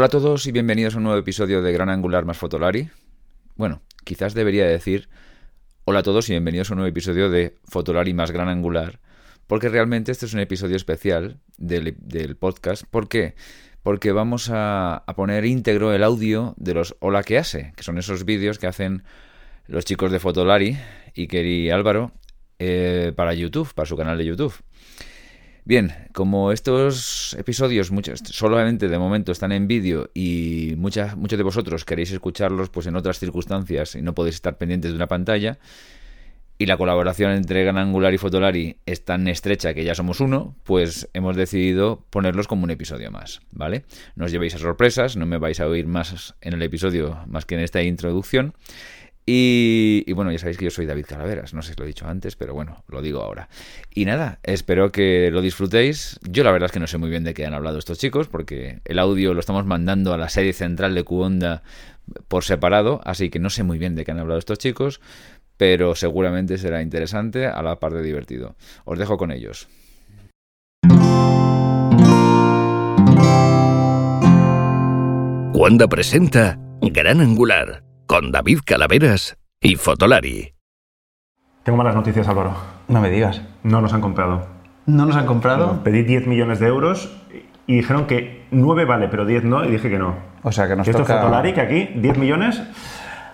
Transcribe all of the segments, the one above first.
Hola a todos y bienvenidos a un nuevo episodio de Gran Angular más Fotolari. Bueno, quizás debería decir hola a todos y bienvenidos a un nuevo episodio de Fotolari más Gran Angular, porque realmente este es un episodio especial del, podcast. ¿Por qué? Porque vamos a, a, poner íntegro el audio de los Hola que hace, que son esos vídeos que hacen los chicos de Fotolari, Iker y Álvaro, eh, para YouTube, para su canal de YouTube. Bien, como estos episodios muchos, solamente de momento están en vídeo y muchas, muchos de vosotros queréis escucharlos pues en otras circunstancias y no podéis estar pendientes de una pantalla, y la colaboración entre Gran Angular y Fotolari es tan estrecha que ya somos uno, pues hemos decidido ponerlos como un episodio más, ¿vale? No os llevéis a sorpresas, no me vais a oír más en el episodio más que en esta introducción. Y, bueno, ya sabéis que yo soy David Calaveras, no sé si lo he dicho antes, pero bueno, lo digo ahora. Y nada, espero que lo disfrutéis. Yo la verdad es que no sé muy bien de qué han hablado estos chicos, porque el audio lo estamos mandando a la sede central de Cuonda por separado, así que no sé muy bien de qué han hablado estos chicos, pero seguramente será interesante a la par de divertido. Os dejo con ellos. Cuonda presenta Gran Angular con David Calaveras y Fotolari. Tengo malas noticias, Álvaro. No me digas. No nos han comprado. ¿No nos han comprado? No, pedí 10 millones de euros y dijeron que 9 vale, pero 10 no, y dije que no. O sea, que nos que esto toca... es Fotolari, que aquí 10 millones.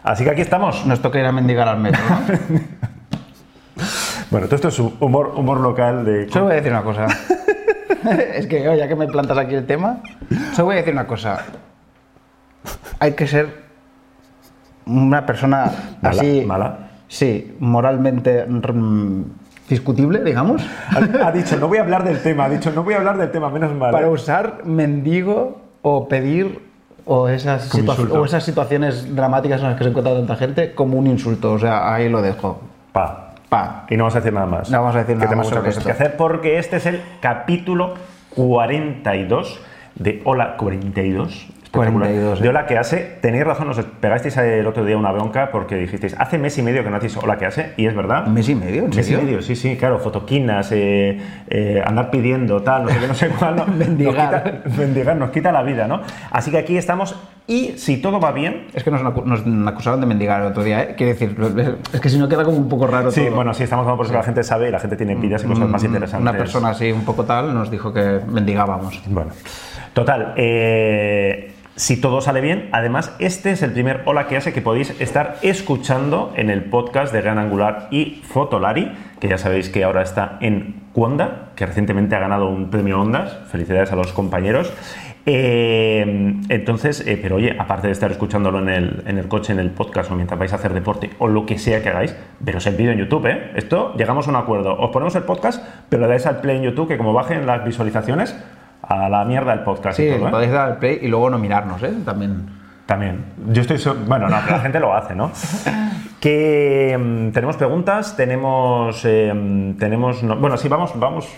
Así que aquí estamos. Nos toca ir a mendigar al metro, ¿no? bueno, todo esto es humor, humor local de... Solo voy a decir una cosa. es que, ya que me plantas aquí el tema, solo voy a decir una cosa. Hay que ser una persona Mala, así. mala. Sí, moralmente mm, discutible, digamos. Ha, ha dicho, no voy a hablar del tema, ha dicho, no voy a hablar del tema, menos mal. Para ¿eh? usar mendigo o pedir o esas, o situaciones dramáticas en las que se encuentra tanta gente como un insulto. O sea, ahí lo dejo. Pa. Pa. Y no vamos a decir nada más. No vamos a decir que nada tenemos más sobre cosas que hacer porque este es el capítulo 42 de Hola 42. Espectacular. 42, De. Hola que hace. Tenéis razón, nos pegasteis el otro día una bronca porque dijisteis, hace mes y medio que no hacéis Hola que hace, y es verdad. ¿Un mes y medio? ¿En Mes y medio, sí, sí, claro, fotoquinas, eh, eh, andar pidiendo, tal, no sé qué, no sé cuál. no, Mendigar. Nos quita, mendigar, nos quita la vida, ¿no? Así que aquí estamos y si todo va bien, Es que nos, nos acusaron de mendigar el otro día, ¿eh? Quiero decir, es que si no queda como un poco raro sí, todo. bueno, sí, estamos hablando por eso que la gente sabe y la gente tiene envidias y cosas más interesantes. Una persona así un poco tal nos dijo que mendigábamos. Bueno, total. eh, si todo sale bien, además, este es el primer Hola que hace que podéis estar escuchando en el podcast de Gran Angular y Fotolari, que ya sabéis que ahora está en Cuonda, que recientemente ha ganado un premio Ondas. Felicidades a los compañeros. Eh, entonces, eh, pero oye, aparte de estar escuchándolo en el, en el coche, en el podcast o mientras vais a hacer deporte o lo que sea que hagáis, veros el vídeo en YouTube, ¿eh? Esto, llegamos a un acuerdo. Os ponemos el podcast, pero le dais al play en YouTube, que como bajen las visualizaciones, a la mierda el podcast Sí, y todo, ¿eh? podéis dar al play y luego no mirarnos, ¿eh? También. También. Yo estoy... so- Bueno, no, la gente lo hace, ¿no? Que mm, tenemos preguntas, tenemos... eh, tenemos no- bueno, sí, vamos, vamos...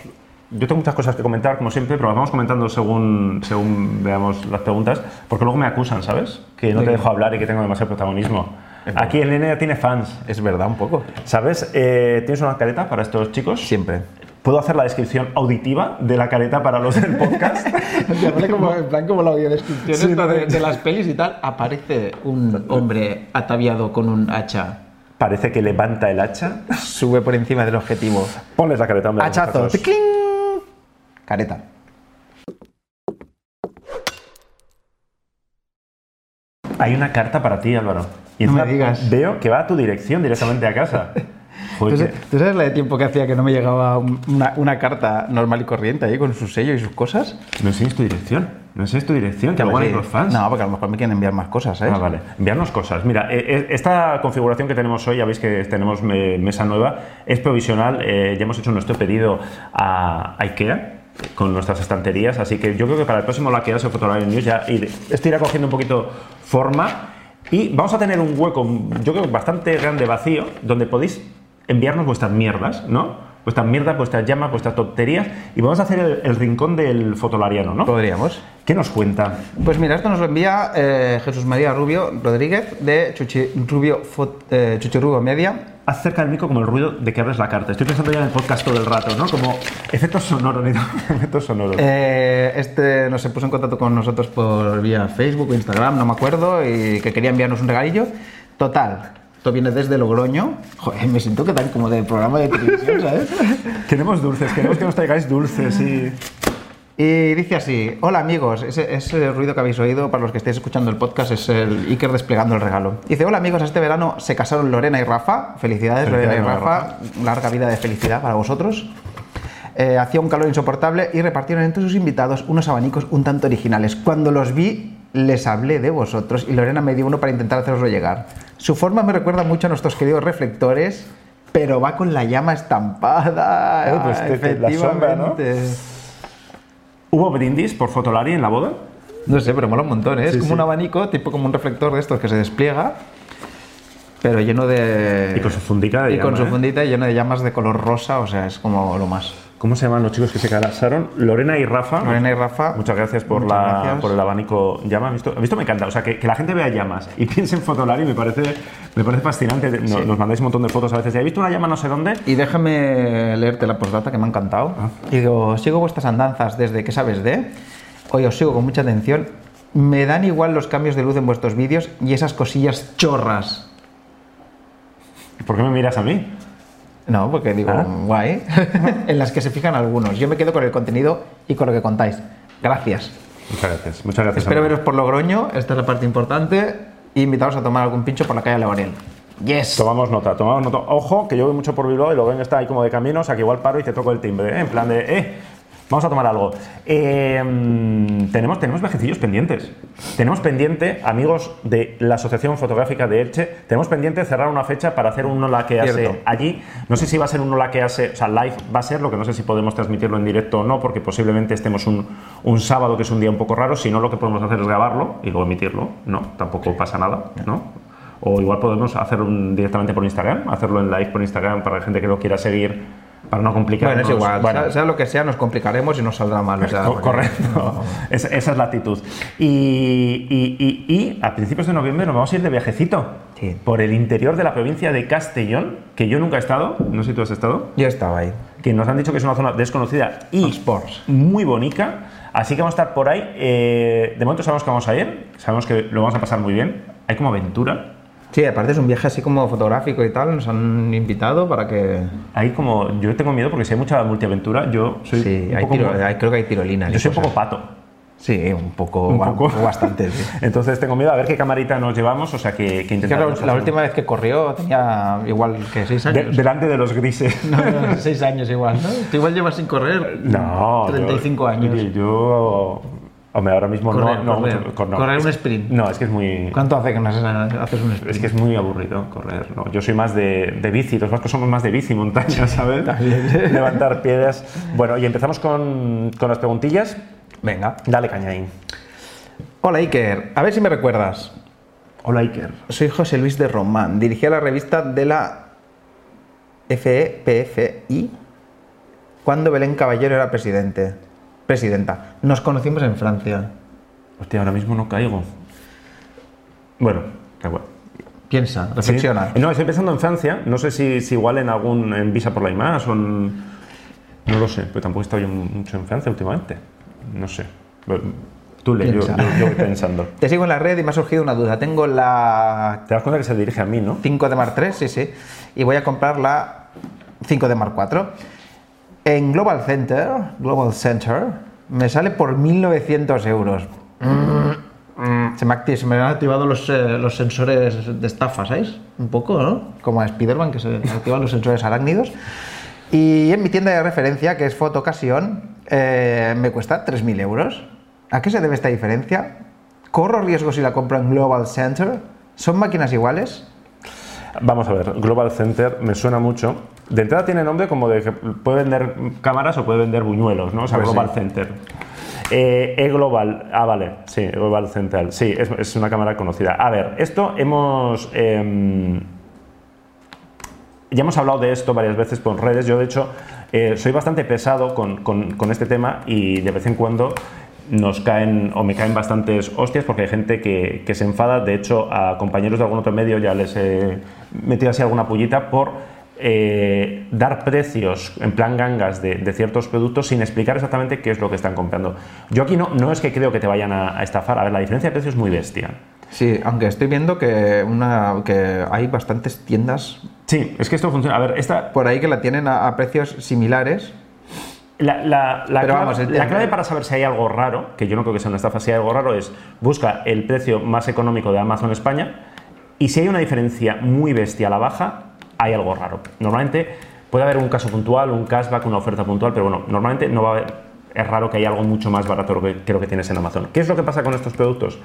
Yo tengo muchas cosas que comentar, como siempre, pero las vamos comentando según, según veamos las preguntas, porque luego me acusan, ¿sabes? Que no te dejo hablar y que tengo demasiado protagonismo. Aquí el nene ya tiene fans, Es verdad, un poco. ¿sabes? Eh, ¿Tienes una careta para estos chicos? Siempre. ¿Puedo hacer la descripción auditiva de la careta para los del podcast? como, en plan como la audiodescripción Sí, esta de, de las pelis y tal, aparece un hombre ataviado con un hacha, Parece que levanta el hacha. sube por encima del objetivo. Ponles la careta, hombre. Hachazo. Careta. Hay una carta para ti, Álvaro. Y No me digas. Veo que va a tu dirección directamente a casa. ¿Tú, tú sabes la de tiempo que hacía que no me llegaba un- una, una carta normal y corriente ahí con su sello y sus cosas? No enseñes tu dirección. No enseñes tu dirección, que ir los fans. No, porque a lo mejor me quieren enviar más cosas, ¿sabes? Ah, vale. Enviarnos cosas. Mira, eh, eh, esta configuración que tenemos hoy, ya veis que tenemos me- mesa nueva, es provisional. eh, ya hemos hecho nuestro pedido a IKEA con nuestras estanterías, así que yo creo que para el próximo La hace Fotolari News ya esto irá cogiendo un poquito forma y vamos a tener un hueco, yo creo, bastante grande vacío, donde podéis enviarnos vuestras mierdas, ¿no? vuestras mierdas, vuestras llamas, vuestras tonterías y vamos a hacer el, el rincón del fotolariano, ¿no? Podríamos. ¿Qué nos cuenta? Pues mira, esto nos lo envía eh, Jesús María Rubio Rodríguez de Chuchi Rubio, Fot- eh, Chuchi Rubio Media. Haz cerca del micro como el ruido de que abres la carta. Estoy pensando ya en el podcast todo el rato, ¿no? Como efectos sonoros, efectos sonoros. Eh, este nos se puso en contacto con nosotros por vía Facebook o Instagram, no me acuerdo, y que quería enviarnos un regalillo. Total, esto viene desde Logroño. Joder, me siento que tal como de programa de televisión, ¿sabes? Queremos dulces, queremos que nos traigáis dulces y... Y dice así, hola amigos, ese, ese ruido que habéis oído para los que estéis escuchando el podcast es el Iker desplegando el regalo. Dice, hola amigos, este verano se casaron Lorena y Rafa, felicidades, Lorena y Felicidades, Rafa, larga vida de felicidad para vosotros. Eh, hacía un calor insoportable y repartieron entre sus invitados unos abanicos un tanto originales. Cuando los vi, les hablé de vosotros y Lorena me dio uno para intentar haceroslo llegar. Su forma me recuerda mucho a nuestros queridos reflectores, pero va con la llama estampada. Eh, pues te- te- la sombra, ¿no? Efectivamente. ¿Hubo brindis por Fotolari en la boda? No sé, pero mola un montón, ¿eh? Es Sí, como sí. un abanico, tipo como un reflector de estos que se despliega, pero lleno de... Y con su fundita de Y con llama, su ¿eh? fundita y lleno de llamas de color rosa, o sea, es como lo más. ¿Cómo se llaman los chicos que se casaron? Lorena y Rafa. Lorena y Rafa. Muchas gracias por, Muchas la, gracias. por el abanico llama. ¿Has visto? ¿Has visto? Me encanta. O sea, que, que la gente vea llamas y piense en Fotolari me parece, me parece fascinante. Nos, nos mandáis un montón de fotos a veces. ¿He visto una llama no sé dónde? Y déjame leerte la postdata que me ha encantado. Ah. Digo, sigo vuestras andanzas desde que sabes de. Hoy os sigo con mucha atención. Me dan igual los cambios de luz en vuestros vídeos y esas cosillas chorras. ¿Por qué me miras a mí? No, porque digo, Ah. guay. en las que se fijan algunos. Yo me quedo con el contenido y con lo que contáis. Gracias. Muchas gracias. Muchas gracias. Espero veros por Logroño, esta es la parte importante, e invitaros a tomar algún pincho por la calle Laurel. Yes. Tomamos nota, tomamos nota. Ojo, que yo voy mucho por Bilbao y lo ven está ahí como de camino, o sea que igual paro y te toco el timbre, ¿eh? en plan de, eh, vamos a tomar algo. Eh, tenemos, tenemos viajecillos pendientes. Tenemos pendiente, amigos de la Asociación Fotográfica de Elche, tenemos pendiente cerrar una fecha para hacer un Ola que hace allí. No sé si va a ser un Ola que hace, o sea, live va a ser, lo que no sé si podemos transmitirlo en directo o no, porque posiblemente estemos un, un sábado que es un día un poco raro, si no lo que podemos hacer es grabarlo y luego emitirlo. No, tampoco pasa nada, ¿no? O igual podemos hacer un, directamente por Instagram, hacerlo en live por Instagram para la gente que lo quiera seguir, para no complicarnos. Bueno, es igual, Bueno, sea, sea lo que sea, nos complicaremos y nos saldrá mal. o sea, correcto. Es- esa es la actitud. Y, y- y- y a principios de noviembre nos vamos a ir de viajecito Sí. por el interior de la provincia de Castellón, que yo nunca he estado, no sé si tú has estado, Yo estaba ahí. que nos han dicho que es una zona desconocida y Sports. muy bonita. Así que vamos a estar por ahí. Eh, de momento sabemos que vamos a ir, sabemos que lo vamos a pasar muy bien. Hay como aventura. Sí, aparte es un viaje así como fotográfico y tal, nos han invitado para que... Hay como, yo tengo miedo porque si hay mucha multiaventura, yo soy Sí, un hay poco, tiro- hay- creo que hay tirolinas. yo soy un poco cosas. pato. Sí, un poco, Un poco. bastante. sí. Entonces tengo miedo a ver qué camarita nos llevamos, o sea que, que la, última vez que corrió tenía igual que seis De- años. delante de los grises. No, no, seis años igual, ¿no? Tú igual llevas sin correr No. 35 yo- años. Yo. Hombre, ahora mismo Correr, no. no, correr. mucho- cor- no. Correr Es un sprint. No, es que es muy. ¿Cuánto hace que no haces, un sprint? Es que es muy aburrido correr, ¿no? Yo soy más de, de bici, los vascos somos más de bici, montaña, ¿sabes? Levantar piedras. Bueno, y empezamos con, con las preguntillas. Venga. Dale caña ahí. Hola Iker, a ver si me recuerdas. Hola, Iker. Soy José Luis de Román, dirigía la revista de la FEPFI cuando Belén Caballero era presidente. Presidenta. Nos conocimos en Francia. Hostia, ahora mismo no caigo. Bueno, da igual. Piensa, reflexiona. Sí. No, estoy pensando en Francia. No sé si, si igual en algún en Visa por la IMAS o en... No lo sé, pero tampoco he estado yo mucho en Francia últimamente. No sé. Tú le, yo, yo- yo voy pensando. Te sigo en la red y me ha surgido una duda. Tengo la Te das cuenta que se dirige a mí, ¿no? 5 de Mark 3, sí, sí. Y voy a comprar la 5 de Mark 4. En Global Center, Global Center, me sale por 1.900 euros. Se me, acti- se me han activado los, eh, los sensores de estafa, ¿sabes? Un poco, ¿no? Como a Spider-Man, que se activan los sensores arácnidos. Y en mi tienda de referencia, que es Foto Ocasión, eh, me cuesta 3.000 euros. ¿A qué se debe esta diferencia? ¿Corro riesgo si la compro en Global Center? ¿Son máquinas iguales? Vamos a ver, Global Center me suena mucho. De entrada tiene nombre como de que puede vender cámaras o puede vender buñuelos, ¿no? O sea, Pues Global sí. Center. Eh, E-Global, ah, vale, sí, Global Center, sí, es, es una cámara conocida. A ver, esto hemos. em, ya hemos hablado de esto varias veces por redes. Yo, de hecho, eh, soy bastante pesado con, con- con este tema y de vez en cuando nos caen o me caen bastantes hostias porque hay gente que, que se enfada. De hecho, a compañeros de algún otro medio ya les he metido así alguna pullita por eh, dar precios en plan gangas de, de ciertos productos sin explicar exactamente qué es lo que están comprando. Yo aquí no, no es que creo que te vayan a, a estafar. A ver, la diferencia de precio es muy bestia. Sí, aunque estoy viendo que, una, que hay bastantes tiendas Sí, es que esto funciona. A ver, esta, por ahí que la tienen a, a precios similares. La, la- la Pero clave, vamos, la clave para saber si hay algo raro, que yo no creo que sea una estafa, si hay algo raro es busca el precio más económico de Amazon España y si hay una diferencia muy bestia a la baja, hay algo raro. Normalmente puede haber un caso puntual, un cashback, una oferta puntual, pero bueno, normalmente no va a haber... Es raro que haya algo mucho más barato que creo que tienes en Amazon. ¿Qué es lo que pasa con estos productos?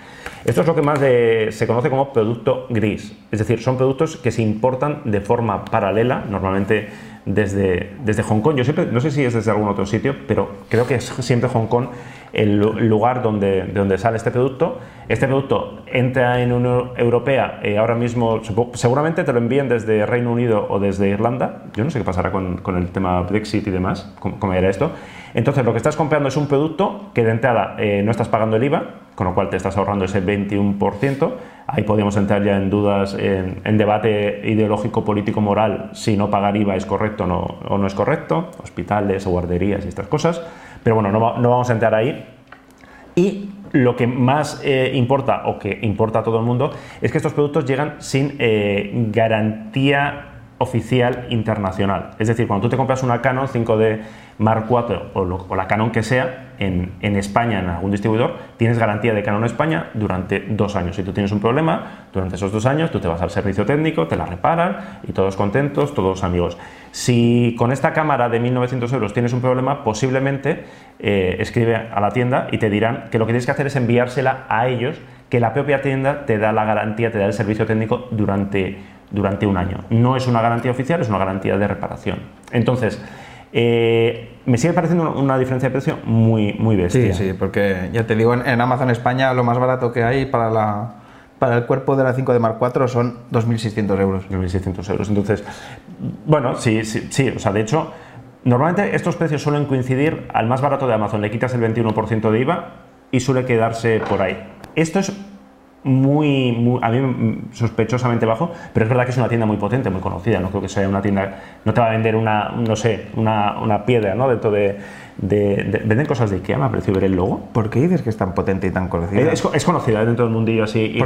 Esto es lo que más se conoce como producto gris. Es decir, son productos que se importan de forma paralela, normalmente desde, desde Hong Kong. Yo siempre, no sé si es desde algún otro sitio, pero creo que es siempre Hong Kong el lu- lugar donde, de donde sale este producto. Este producto entra en Unión Europea, eh, ahora mismo seguramente te lo envíen desde Reino Unido o desde Irlanda. Yo no sé qué pasará con, con el tema Brexit y demás, cómo, era esto. Entonces, lo que estás comprando es un producto que de entrada eh, no estás pagando el IVA, con lo cual te estás ahorrando ese 21%. Ahí podríamos entrar ya en dudas, en, debate ideológico, político, moral, si no pagar IVA es correcto o no, o no es correcto, hospitales o guarderías y estas cosas. Pero bueno, no, no vamos a entrar ahí. Y lo que más eh, importa, o que importa a todo el mundo, es que estos productos llegan sin eh, garantía oficial internacional. Es decir, cuando tú te compras una Canon 5D Mark IV o, la Canon que sea en, en España, en algún distribuidor, tienes garantía de Canon España durante dos años. Si tú tienes un problema, durante esos dos años tú te vas al servicio técnico, te la reparan y todos contentos, todos amigos. Si con esta cámara de 1.900 euros tienes un problema, posiblemente eh, escribe a la tienda y te dirán que lo que tienes que hacer es enviársela a ellos, que la propia tienda te da la garantía, te da el servicio técnico durante, durante un año. No es una garantía oficial, es una garantía de reparación. Entonces, eh, me sigue pareciendo una, diferencia de precio muy, muy bestia. Sí, sí, porque ya te digo, en, en Amazon España lo más barato que hay para, la, para el cuerpo de la 5 de Mark IV son 2.600 euros. 1.600 euros. Entonces, bueno, sí, sí, sí, o sea, de hecho, normalmente estos precios suelen coincidir al más barato de Amazon, le quitas el 21% de IVA y suele quedarse por ahí. Esto es muy, muy- a mí mm, sospechosamente bajo, pero es verdad que es una tienda muy potente, muy conocida, no creo que sea una tienda, no te va a vender una, no sé, una, una piedra, ¿no? Dentro de, de- de- venden cosas de Ikea, me ha parecido ver el logo. ¿Por qué dices que es tan potente y tan conocida? Es, es conocida dentro del mundillo así,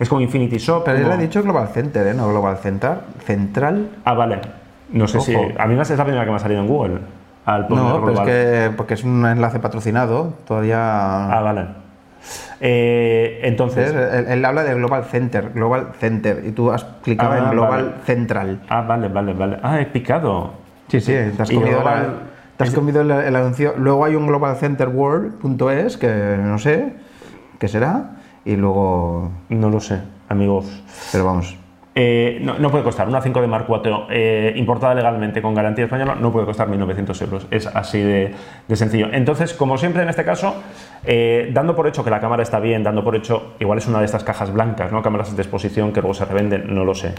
es, como Infinity Shop. Pero él como- ha dicho Global Center, ¿eh? No Global Center. Central. Ah, vale. No sé si. A mí es la primera que me ha salido en Google. Al No, pero es global. que porque es un enlace patrocinado. Todavía. Ah, vale. Eh, entonces. Él, él habla de Global Center, Global Center, y tú has clicado Ah, en Global vale. Central. Ah, vale, vale, vale. Ah, he picado. Sí, sí, te has comido, Global- la- te has comido el, el anuncio. Luego hay un globalcenterworld.es que no sé qué será, y luego. No lo sé, amigos. Pero vamos. Eh, no, puede costar. Una 5 de Mark IV eh, importada legalmente con garantía española no puede costar 1.900 euros. Es así de, sencillo. Entonces, como siempre en este caso, eh, dando por hecho que la cámara está bien, dando por hecho, igual es una de estas cajas blancas, ¿no? cámaras de exposición que luego se revenden, no lo sé.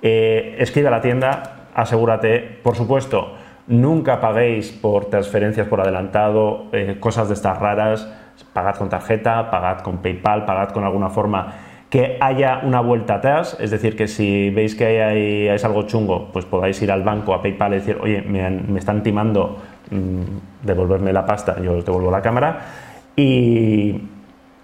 Escribe a la tienda, asegúrate, por supuesto, nunca paguéis por transferencias por adelantado, cosas de estas raras, pagad con tarjeta, pagad con PayPal, pagad con alguna forma que haya una vuelta atrás, es decir, que si veis que hay, algo chungo, pues podáis ir al banco, a PayPal y decir, oye, me, me están timando mm, devolverme la pasta, yo os devuelvo la cámara. Y,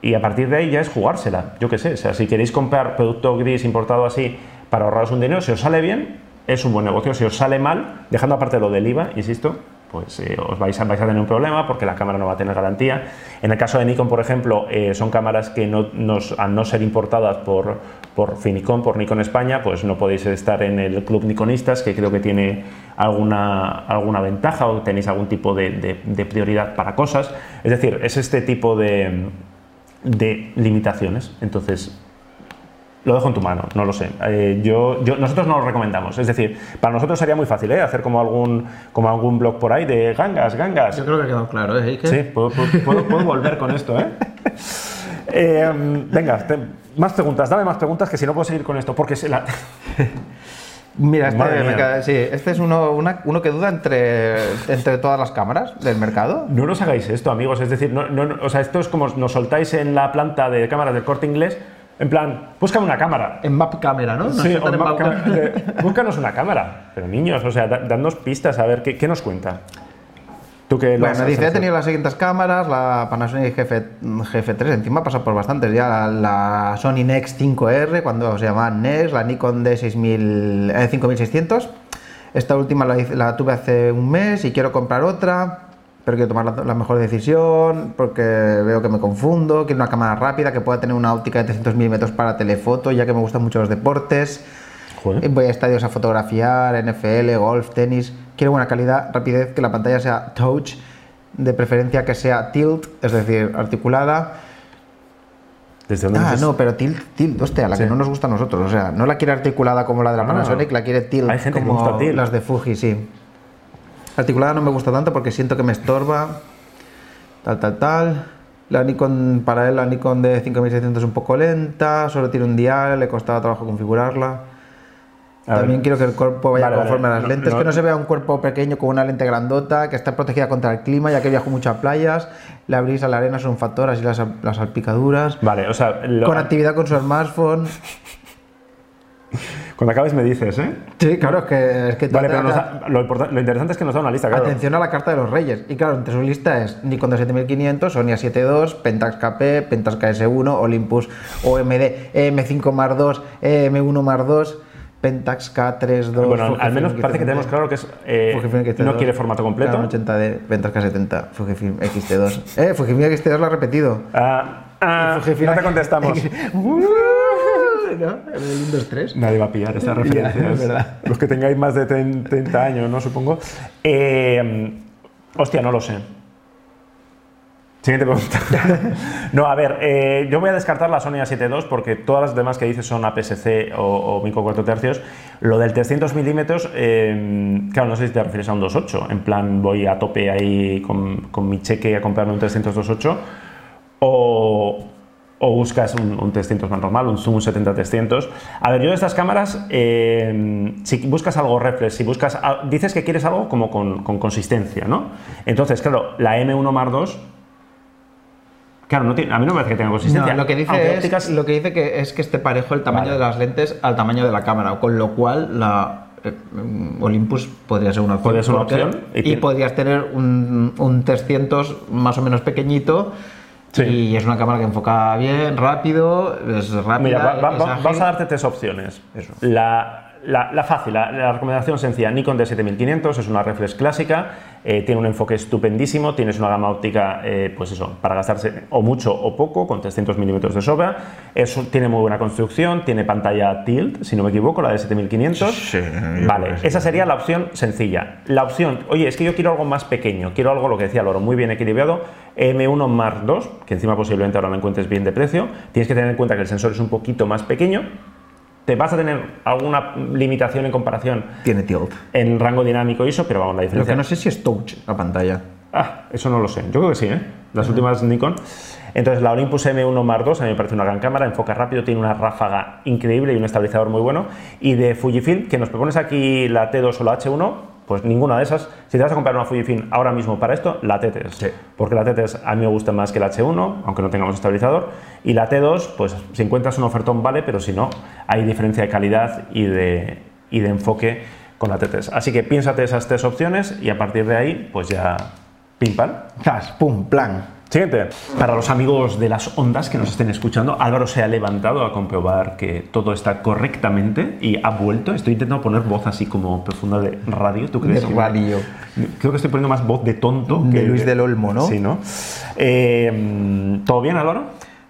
y a partir de ahí ya es jugársela, yo qué sé, o sea, si queréis comprar producto gris importado así para ahorraros un dinero, si os sale bien, es un buen negocio, si os sale mal, dejando aparte lo del IVA, insisto, pues eh, os vais a, tener un problema porque la cámara no va a tener garantía. En el caso de Nikon, por ejemplo, eh, son cámaras que no, nos- al no ser importadas por, por Finicon, por Nikon España, pues no podéis estar en el club Nikonistas, que creo que tiene alguna, alguna ventaja o tenéis algún tipo de, de- de prioridad para cosas. Es decir, es este tipo de, de limitaciones. Entonces, lo dejo en tu mano, no lo sé. Eh, yo, yo- nosotros no lo recomendamos. Es decir, para nosotros sería muy fácil ¿eh? hacer como algún, como algún blog por ahí de gangas, gangas. creo que ha quedado claro, ¿eh? Sí, puedo, puedo- puedo- volver con esto, ¿eh? Eh, venga, te- más preguntas, dame más preguntas que si no puedo seguir con esto, porque se la... Mira, este, me sí, este es uno, una- uno que duda entre, entre todas las cámaras del mercado. No nos hagáis esto, amigos. Es decir, no, no- no- o sea, esto es como nos soltáis en la planta de cámaras del corte inglés. En plan, búscame una cámara. En Map Camera, ¿no? Nos Sí, en ma- Map de- búscanos una cámara. Pero niños, o sea, da- dadnos pistas a ver qué, qué nos cuenta. Tú que lo Bueno, dice, he tenido las siguientes cámaras, la Panasonic GF, GF3, encima pasa por bastantes ya, la, la Sony Nex 5R, cuando se llamaba Nex, la Nikon D6000, eh, 5600. Esta última la, la tuve hace un mes y quiero comprar otra, pero quiero tomar la, la mejor decisión porque veo que me confundo, quiero una cámara rápida que pueda tener una óptica de 300 milímetros para telefoto, ya que me gustan mucho los deportes. Joder. Voy a estadios a fotografiar, NFL, golf, tenis. Quiero buena calidad, rapidez, que la pantalla sea touch, de preferencia que sea tilt, es decir, articulada. ¿Desde dónde Ah, no, pero tilt, tilt, hostia, la Sí. que no nos gusta a nosotros. O sea, no la quiere articulada como la de la Ah. Panasonic, la quiere tilt Hay gente que como le gusta tilt. las de Fuji, sí. Articulada no me gusta tanto porque siento que me estorba. Tal, tal, tal. La Nikon, para él, la Nikon de 5600 es un poco lenta, solo tiene un dial, le costaba trabajo configurarla. A ver. También quiero que el cuerpo vaya Vale, vale. conforme a las lentes, no. que no se vea un cuerpo pequeño con una lente grandota, que está protegida contra el clima, ya que viajo mucho a playas. La brisa, la arena son un factor, así las, las salpicaduras. Vale, o sea, lo- Con actividad con su smartphone. Cuando acabes me dices, ¿eh? Sí, claro, es que. Es que Vale, pero nos da- lo, lo interesante es que nos da una lista, claro. Atención a la carta de los reyes. Y claro, entre su lista es Nikon de 7500, Sony A7 Pentax KP, Pentax KS1, Olympus OMD EM5 Mar 2, EM1 Mar 2, Pentax K32. Bueno, Fujifilm al menos parece que X70. tenemos claro que es, eh, Fujifilm XT2, no quiere formato completo. Canon 80D, Pentax K70, Fujifilm XT2. Eh, Fujifilm XT2 lo ha repetido. Ah, ah, no te contestamos. ¿No? El Windows 3. Nadie va a pillar esta referencia. es verdad. Los que tengáis más de 30 años, ¿no? Supongo. Eh, hostia, no lo sé. Siguiente pregunta. no, a ver, eh, yo voy a descartar la Sony A7 II porque todas las demás que dices son APS-C o, o micro 4 tercios. Lo del 300 milímetros, eh, claro, no sé si te refieres a un 2.8. En plan, voy a tope ahí con, con mi cheque a comprarme un 300 2.8 o, o buscas un, un 300 más normal, un Zoom 70-300. A ver, yo de estas cámaras, eh, si buscas algo reflex, si buscas, dices que quieres algo como con, con consistencia, ¿no? Entonces, claro, la M1 Mar 2, claro, no tiene- a mí no me parece que tenga consistencia. No, lo que dice Aunque es, ópticas- lo que dice que es que esté parejo el tamaño Vale. de las lentes al tamaño de la cámara, con lo cual la eh, mm, Olympus podría ser una opción. Podría ser una opción, y Y, podrías tener un, un 300 más o menos pequeñito. Sí. Y es una cámara que enfoca bien, rápido, es rápida. Mira, va- es vamos a darte tres opciones. Eso. La, la- la fácil, la, la recomendación sencilla, Nikon D7500 es una reflex clásica, eh, tiene un enfoque estupendísimo, tienes una gama óptica, eh, pues eso, para gastarse o mucho o poco, con 300 milímetros de sobra, es tiene muy buena construcción, tiene pantalla tilt, si no me equivoco, la de 7500. Sí, vale, esa sería la opción sencilla. La opción, oye, es que yo quiero algo más pequeño, quiero algo, lo que decía Loro, muy bien equilibrado, M1 Mark II, que encima posiblemente ahora lo encuentres bien de precio, tienes que tener en cuenta que el sensor es un poquito más pequeño, te vas a tener alguna limitación en comparación Tiene tilt. en rango dinámico ISO, pero vamos, la Lo diferencia... que no sé si es touch la pantalla. Ah, eso no lo sé. Yo creo que sí, ¿eh? Las últimas Nikon. Entonces, la Olympus M1 Mark II a mí me parece una gran cámara, enfoca rápido, tiene una ráfaga increíble y un estabilizador muy bueno. Y de Fujifilm, que nos propones aquí la T2 o la H1, pues ninguna de esas. Si te vas a comprar una Fujifilm ahora mismo para esto, la T3. Sí. Porque la T3 a mí me gusta más que la H1, aunque no tengamos estabilizador. Y la T2, pues si encuentras un ofertón vale, pero si no, hay diferencia de calidad y de, y de enfoque con la T3. Así que piénsate esas tres opciones y a partir de ahí, pues ya pim pam. Zas, pum, plan. Siguiente. Para los amigos de las ondas que nos estén escuchando, Álvaro se ha levantado a comprobar que todo está correctamente y ha vuelto. Estoy intentando poner voz así como profunda de radio, ¿tú crees? De radio. Creo que estoy poniendo más voz de tonto. De que Luis del Olmo, ¿no? Sí, ¿no? Eh, ¿Todo bien, Álvaro?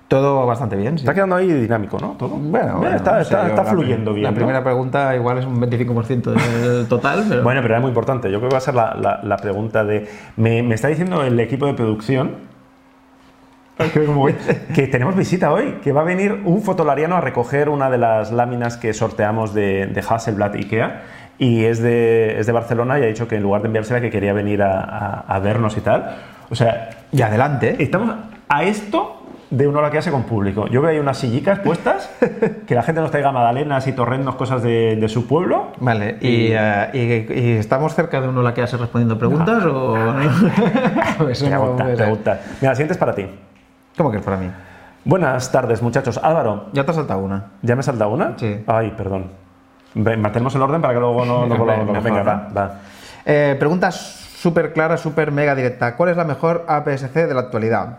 Todo bastante bien, sí. Está quedando ahí dinámico, ¿no? ¿Todo? Bueno, Eh, bueno, está, está- está fluyendo bien. La ¿no? primera pregunta igual es un 25% del total, pero... Bueno, pero era muy importante. Yo creo que va a ser la, la- la pregunta de... Me, me está diciendo el equipo de producción que, tenemos visita hoy, que va a venir un fotolariano a recoger una de las láminas que sorteamos de, de Hasselblad Ikea y es de, es de Barcelona y ha dicho que en lugar de enviársela que quería venir a, a- a vernos y tal. O sea, Y adelante. estamos a esto de un hora que hace con público. Yo veo ahí unas sillicas puestas, que la gente nos traiga magdalenas y torrendos, cosas de, de su pueblo. Vale, ¿Y, eh, y- y estamos cerca de un hola que hace respondiendo preguntas o...? Eso no Pregunta, puede ser. pregunta. Mira, la siguiente es para ti. ¿Cómo que es para mí? Buenas tardes, muchachos. Álvaro, Ya te has saltado una. ¿ya me salta una? Sí. Ay, perdón. Mantenemos el orden para que luego no nos volvamos. Mejor, Venga, ¿no? va, va. Eh, pregunta súper clara, súper mega directa. ¿Cuál es la mejor APS-C de la actualidad?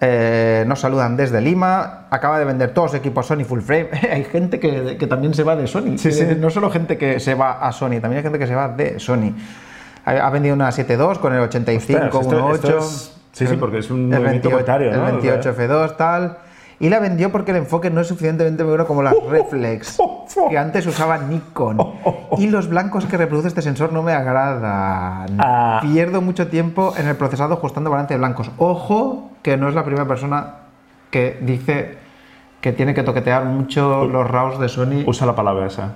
Eh, nos saludan desde Lima. Acaba de vender todos los equipos Sony Full Frame. hay gente que, que también se va de Sony. Sí, sí. No solo gente que se va a Sony, también hay gente que se va de Sony. Ha, ha vendido una 7.2 con el 85, Ostras, esto- 1.8. esto es- sí, sí, porque es un el movimiento 28, monetario, El ¿no? 28 F2, tal. Y la vendió porque el enfoque no es suficientemente bueno como las reflex, que antes usaba Nikon. Y los blancos que reproduce este sensor no me agradan. Ah. Pierdo mucho tiempo en el procesado ajustando balance de blancos. Ojo, que no es la primera persona que dice que tiene que toquetear mucho los RAWs de Sony. Usa la palabra esa.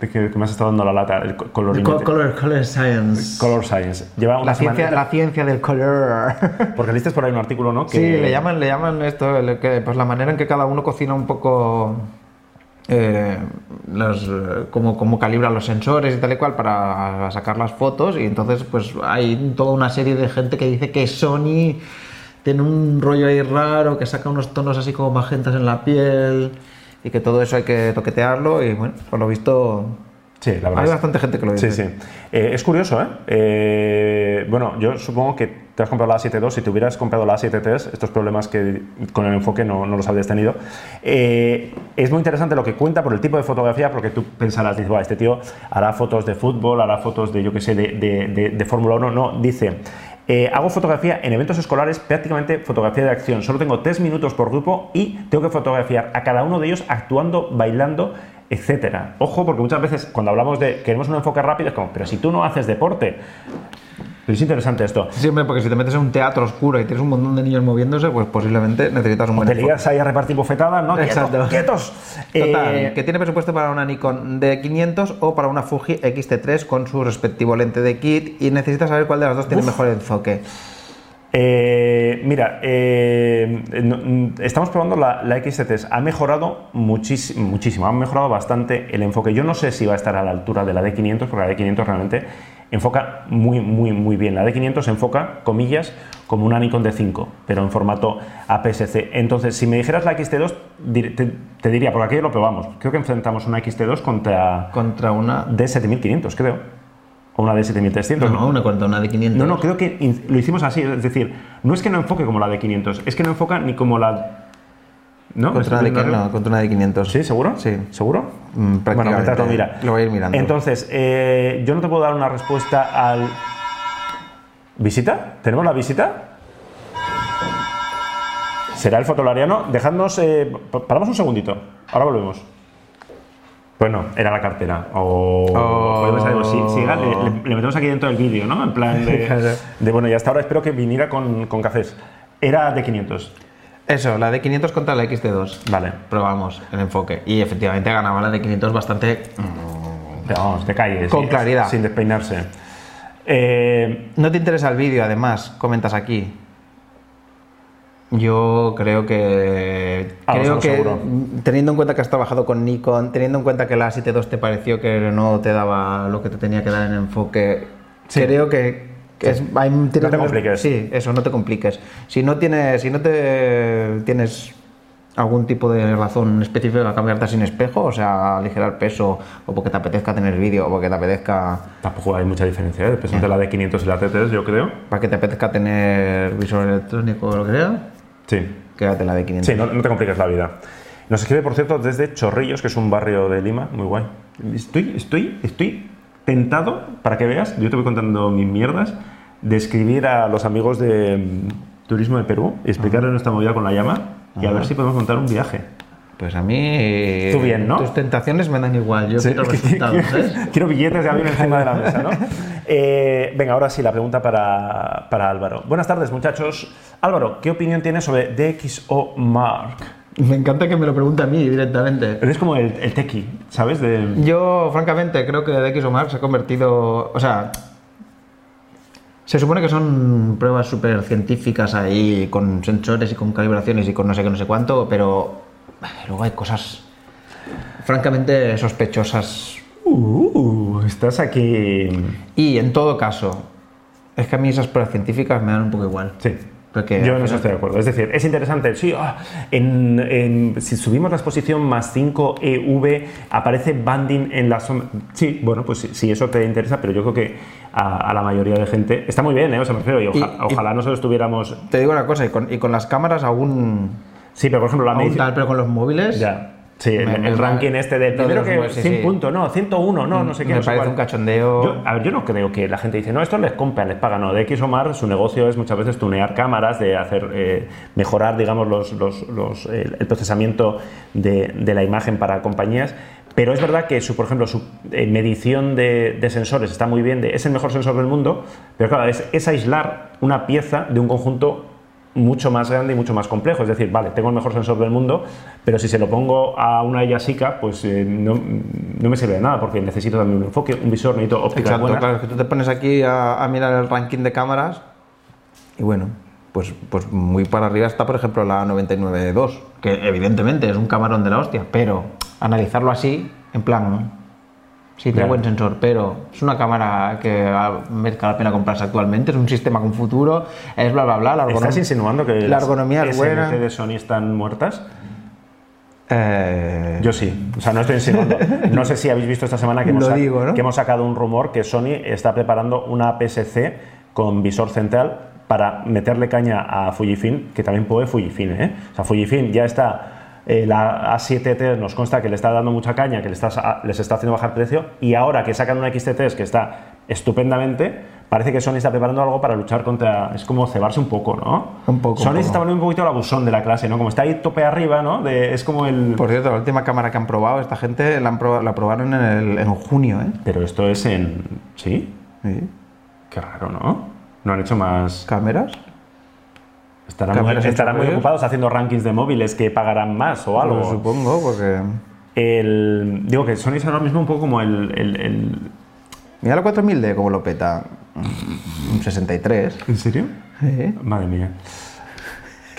De que, que me has estado dando la lata, el co- Co- colorímetro. color, color Science. Color Science. Lleva La ciencia, la ciencia del color. Porque leíste por ahí un artículo, ¿no? Que- Sí, le llaman, le llaman esto, el que, pues la manera en que cada uno cocina un poco, eh, los, cómo, cómo calibra los sensores y tal y cual para sacar las fotos y entonces pues hay toda una serie de gente que dice que Sony tiene un rollo ahí raro, que saca unos tonos así como magentas en la piel y que todo eso hay que toquetearlo y bueno, por lo visto Sí, la verdad. hay bastante gente que lo dice. Sí, sí. Eh, es curioso, ¿eh? Eh, Bueno, yo supongo que te has comprado la A7 Si te hubieras comprado la A7 III, estos problemas que con el enfoque no, no los habrías tenido. Eh, es muy interesante lo que cuenta por el tipo de fotografía, porque tú pensarás, dices, "Buah, este tío hará fotos de fútbol, hará fotos de, yo qué sé, de, de- de- de Fórmula 1. No, dice. Eh, hago fotografía en eventos escolares, prácticamente fotografía de acción. Solo tengo tres minutos por grupo y tengo que fotografiar a cada uno de ellos actuando, bailando, etcétera. Ojo, porque muchas veces cuando hablamos de queremos un enfoque rápido es como, pero si tú no haces deporte. Pero es interesante esto. Sí, hombre, porque si te metes en un teatro oscuro y tienes un montón de niños moviéndose, pues posiblemente necesitas un buen Te ligas ahí a repartir bofetadas, ¿no? Exacto. ¡Quietos! Total, Eh, que tiene presupuesto para una Nikon D500 o para una Fuji X-T3 con su respectivo lente de kit y necesita saber cuál de las dos tiene mejor enfoque. Eh, mira, eh, no- mm, estamos probando la, la XT3. Ha mejorado muchísimo, muchísimo, ha mejorado bastante el enfoque. Yo no sé si va a estar a la altura de la D500, porque la D500 realmente enfoca muy, muy, muy bien. La D500 enfoca, comillas, como una Nikon D5, pero en formato APS-C. Entonces, si me dijeras la XT2, dir- te, te diría, por aquello lo probamos. Creo que enfrentamos una XT2 contra Contra una. D7500, creo. O una D7300. No, ¿no? una contra una D500. No, no, creo que lo hicimos así. Es decir, no es que no enfoque como la de 500, es que no enfoca ni como la. ¿No? Contra una, ¿Estoy D500, viendo no, contra una D500. ¿Sí? ¿Seguro? Sí. ¿Seguro? Mm, bueno, mientras lo mira. Lo voy a ir mirando. Entonces, eh, yo no te puedo dar una respuesta al. ¿Visita? ¿Tenemos la visita? ¿Será el fotolariano? Dejadnos. eh, pa- paramos un segundito. Ahora volvemos. Bueno, era la cartera. O. Oh. Si, si llega, le, le- le metemos aquí dentro del vídeo, ¿no? En plan de. De, bueno, y hasta ahora espero que viniera con, con cafés. Era de 500. Eso, la D500 contra la XT2. Vale. Probamos el enfoque. Y efectivamente ganaba la D500 bastante. Pero vamos, te calles. Con claridad. Sin despeinarse. Eh, No te interesa el vídeo, además, comentas aquí. Yo creo que. Ah, creo eso que, seguro. mm, teniendo en cuenta que has trabajado con Nikon, teniendo en cuenta que la 7.2 te pareció que no te daba lo que te tenía que dar en enfoque, Sí. creo que. Que es- hay- tienes No te compliques. Sí, eso, no te compliques. Si no tienes, si no te tienes algún tipo de razón específica a cambiarte sin espejo, o sea, aligerar peso, o porque te apetezca tener vídeo, o porque te apetezca tampoco hay mucha diferencia, ¿eh? Después entre la de 500 y la T3, yo creo. para que te apetezca tener visor electrónico o lo que sea, Sí. quédate la de 500. Sí, no, no te compliques la vida. Nos escribe, por cierto, desde Chorrillos, que es un barrio de Lima, muy guay. Estoy, estoy, estoy tentado, para que veas, yo te voy contando mis mierdas, de escribir a los amigos de mm, Turismo de Perú explicarles nuestra movida con la llama y a ver si podemos montar un viaje. Pues a mí. Tú bien, ¿no? Tus tentaciones me dan igual. Yo Sí, quiero resultados, ¿sabes? quiero billetes de avión encima de la mesa, ¿no? Eh, venga, ahora sí, la pregunta para, para Álvaro. Buenas tardes, muchachos. Álvaro, ¿qué opinión tienes sobre DxO Mark? Me encanta que me lo pregunte a mí directamente. Eres como el, el tequi, ¿sabes? De, Yo, francamente, creo que DxO Mark se ha convertido. O sea. Se supone que son pruebas súper científicas ahí, con sensores y con calibraciones y con no sé qué, no sé cuánto, pero eh, luego hay cosas francamente sospechosas. Uh, estás aquí. Y en todo caso, es que a mí esas pruebas científicas me dan un poco igual. Sí. Porque Yo al en eso final- estoy de acuerdo. Es decir, es interesante. Sí, ah, en, en- si subimos la exposición más 5 EV, aparece banding en la sombra. Sí, bueno, pues si, si eso te interesa, pero yo creo que a, a la mayoría de gente está muy bien, ¿eh? O sea, me refiero, y oja- Y- y- ojalá nosotros tuviéramos. Te digo una cosa, y con, y con las cámaras aún, Sí, pero por ejemplo, la medición. tal, pero con los móviles. Ya. Sí, el, Me- el me- ranking este de primero que móviles, sí, 100 sí. puntos, no, 101, no, no sé qué. me no parece cuál. un cachondeo. Yo, a ver, yo no creo que la gente dice, no, esto les compran, les pagan, no. De X o Mar, su negocio es muchas veces tunear cámaras, de hacer, eh, mejorar, digamos, los, los- los, eh, el procesamiento de, de la imagen para compañías. Pero es verdad que, su, por ejemplo, su eh, medición de, de sensores está muy bien, de, es el mejor sensor del mundo, pero claro, es, es aislar una pieza de un conjunto mucho más grande y mucho más complejo. Es decir, vale, tengo el mejor sensor del mundo, pero si se lo pongo a una Yasica, pues eh, no, no me sirve de nada, porque necesito también un enfoque, un visor, necesito óptica Exacto, buena. claro, es que tú te pones aquí a, a mirar el ranking de cámaras y bueno, pues, pues muy para arriba está, por ejemplo, la 99.2, que evidentemente es un camarón de la hostia, pero analizarlo así, en plan, sí, tiene buen sensor, pero es una cámara que merezca la pena comprarse actualmente, es un sistema con futuro, es bla, bla, bla. La ¿Estás insinuando que la las es de Sony están muertas? Eh, Yo sí, o sea, no estoy insinuando. No sé si habéis visto esta semana que hemos, Lo sac- digo, ¿no? que hemos sacado un rumor que Sony está preparando una APS-C con visor central para meterle caña a Fujifilm, que también puede Fujifilm, ¿eh? O sea, Fujifilm ya está, eh, la A7T nos consta que le está dando mucha caña, que le está, les está haciendo bajar precio, y ahora que sacan una XT3 que está estupendamente, parece que Sony está preparando algo para luchar contra... Es como cebarse un poco, ¿no? Un poco, un Sony se está poniendo un poquito el abusón de la clase, ¿no? Como está ahí tope arriba, ¿no? De- es como el... por cierto, la última cámara que han probado, esta gente la, han la probaron en, el- en junio, ¿eh? Pero esto es en... ¿Sí? Sí. Qué raro, ¿no? No han hecho más... ¿Cámaras? Estarán, muy, estarán muy enchufadas. ocupados haciendo rankings de móviles que pagarán más o algo. Pues supongo, porque... El, digo que Sony es ahora mismo un poco como el... el- el- Mira la 4000D como lo peta. Un 63. ¿En serio? Sí. Madre mía.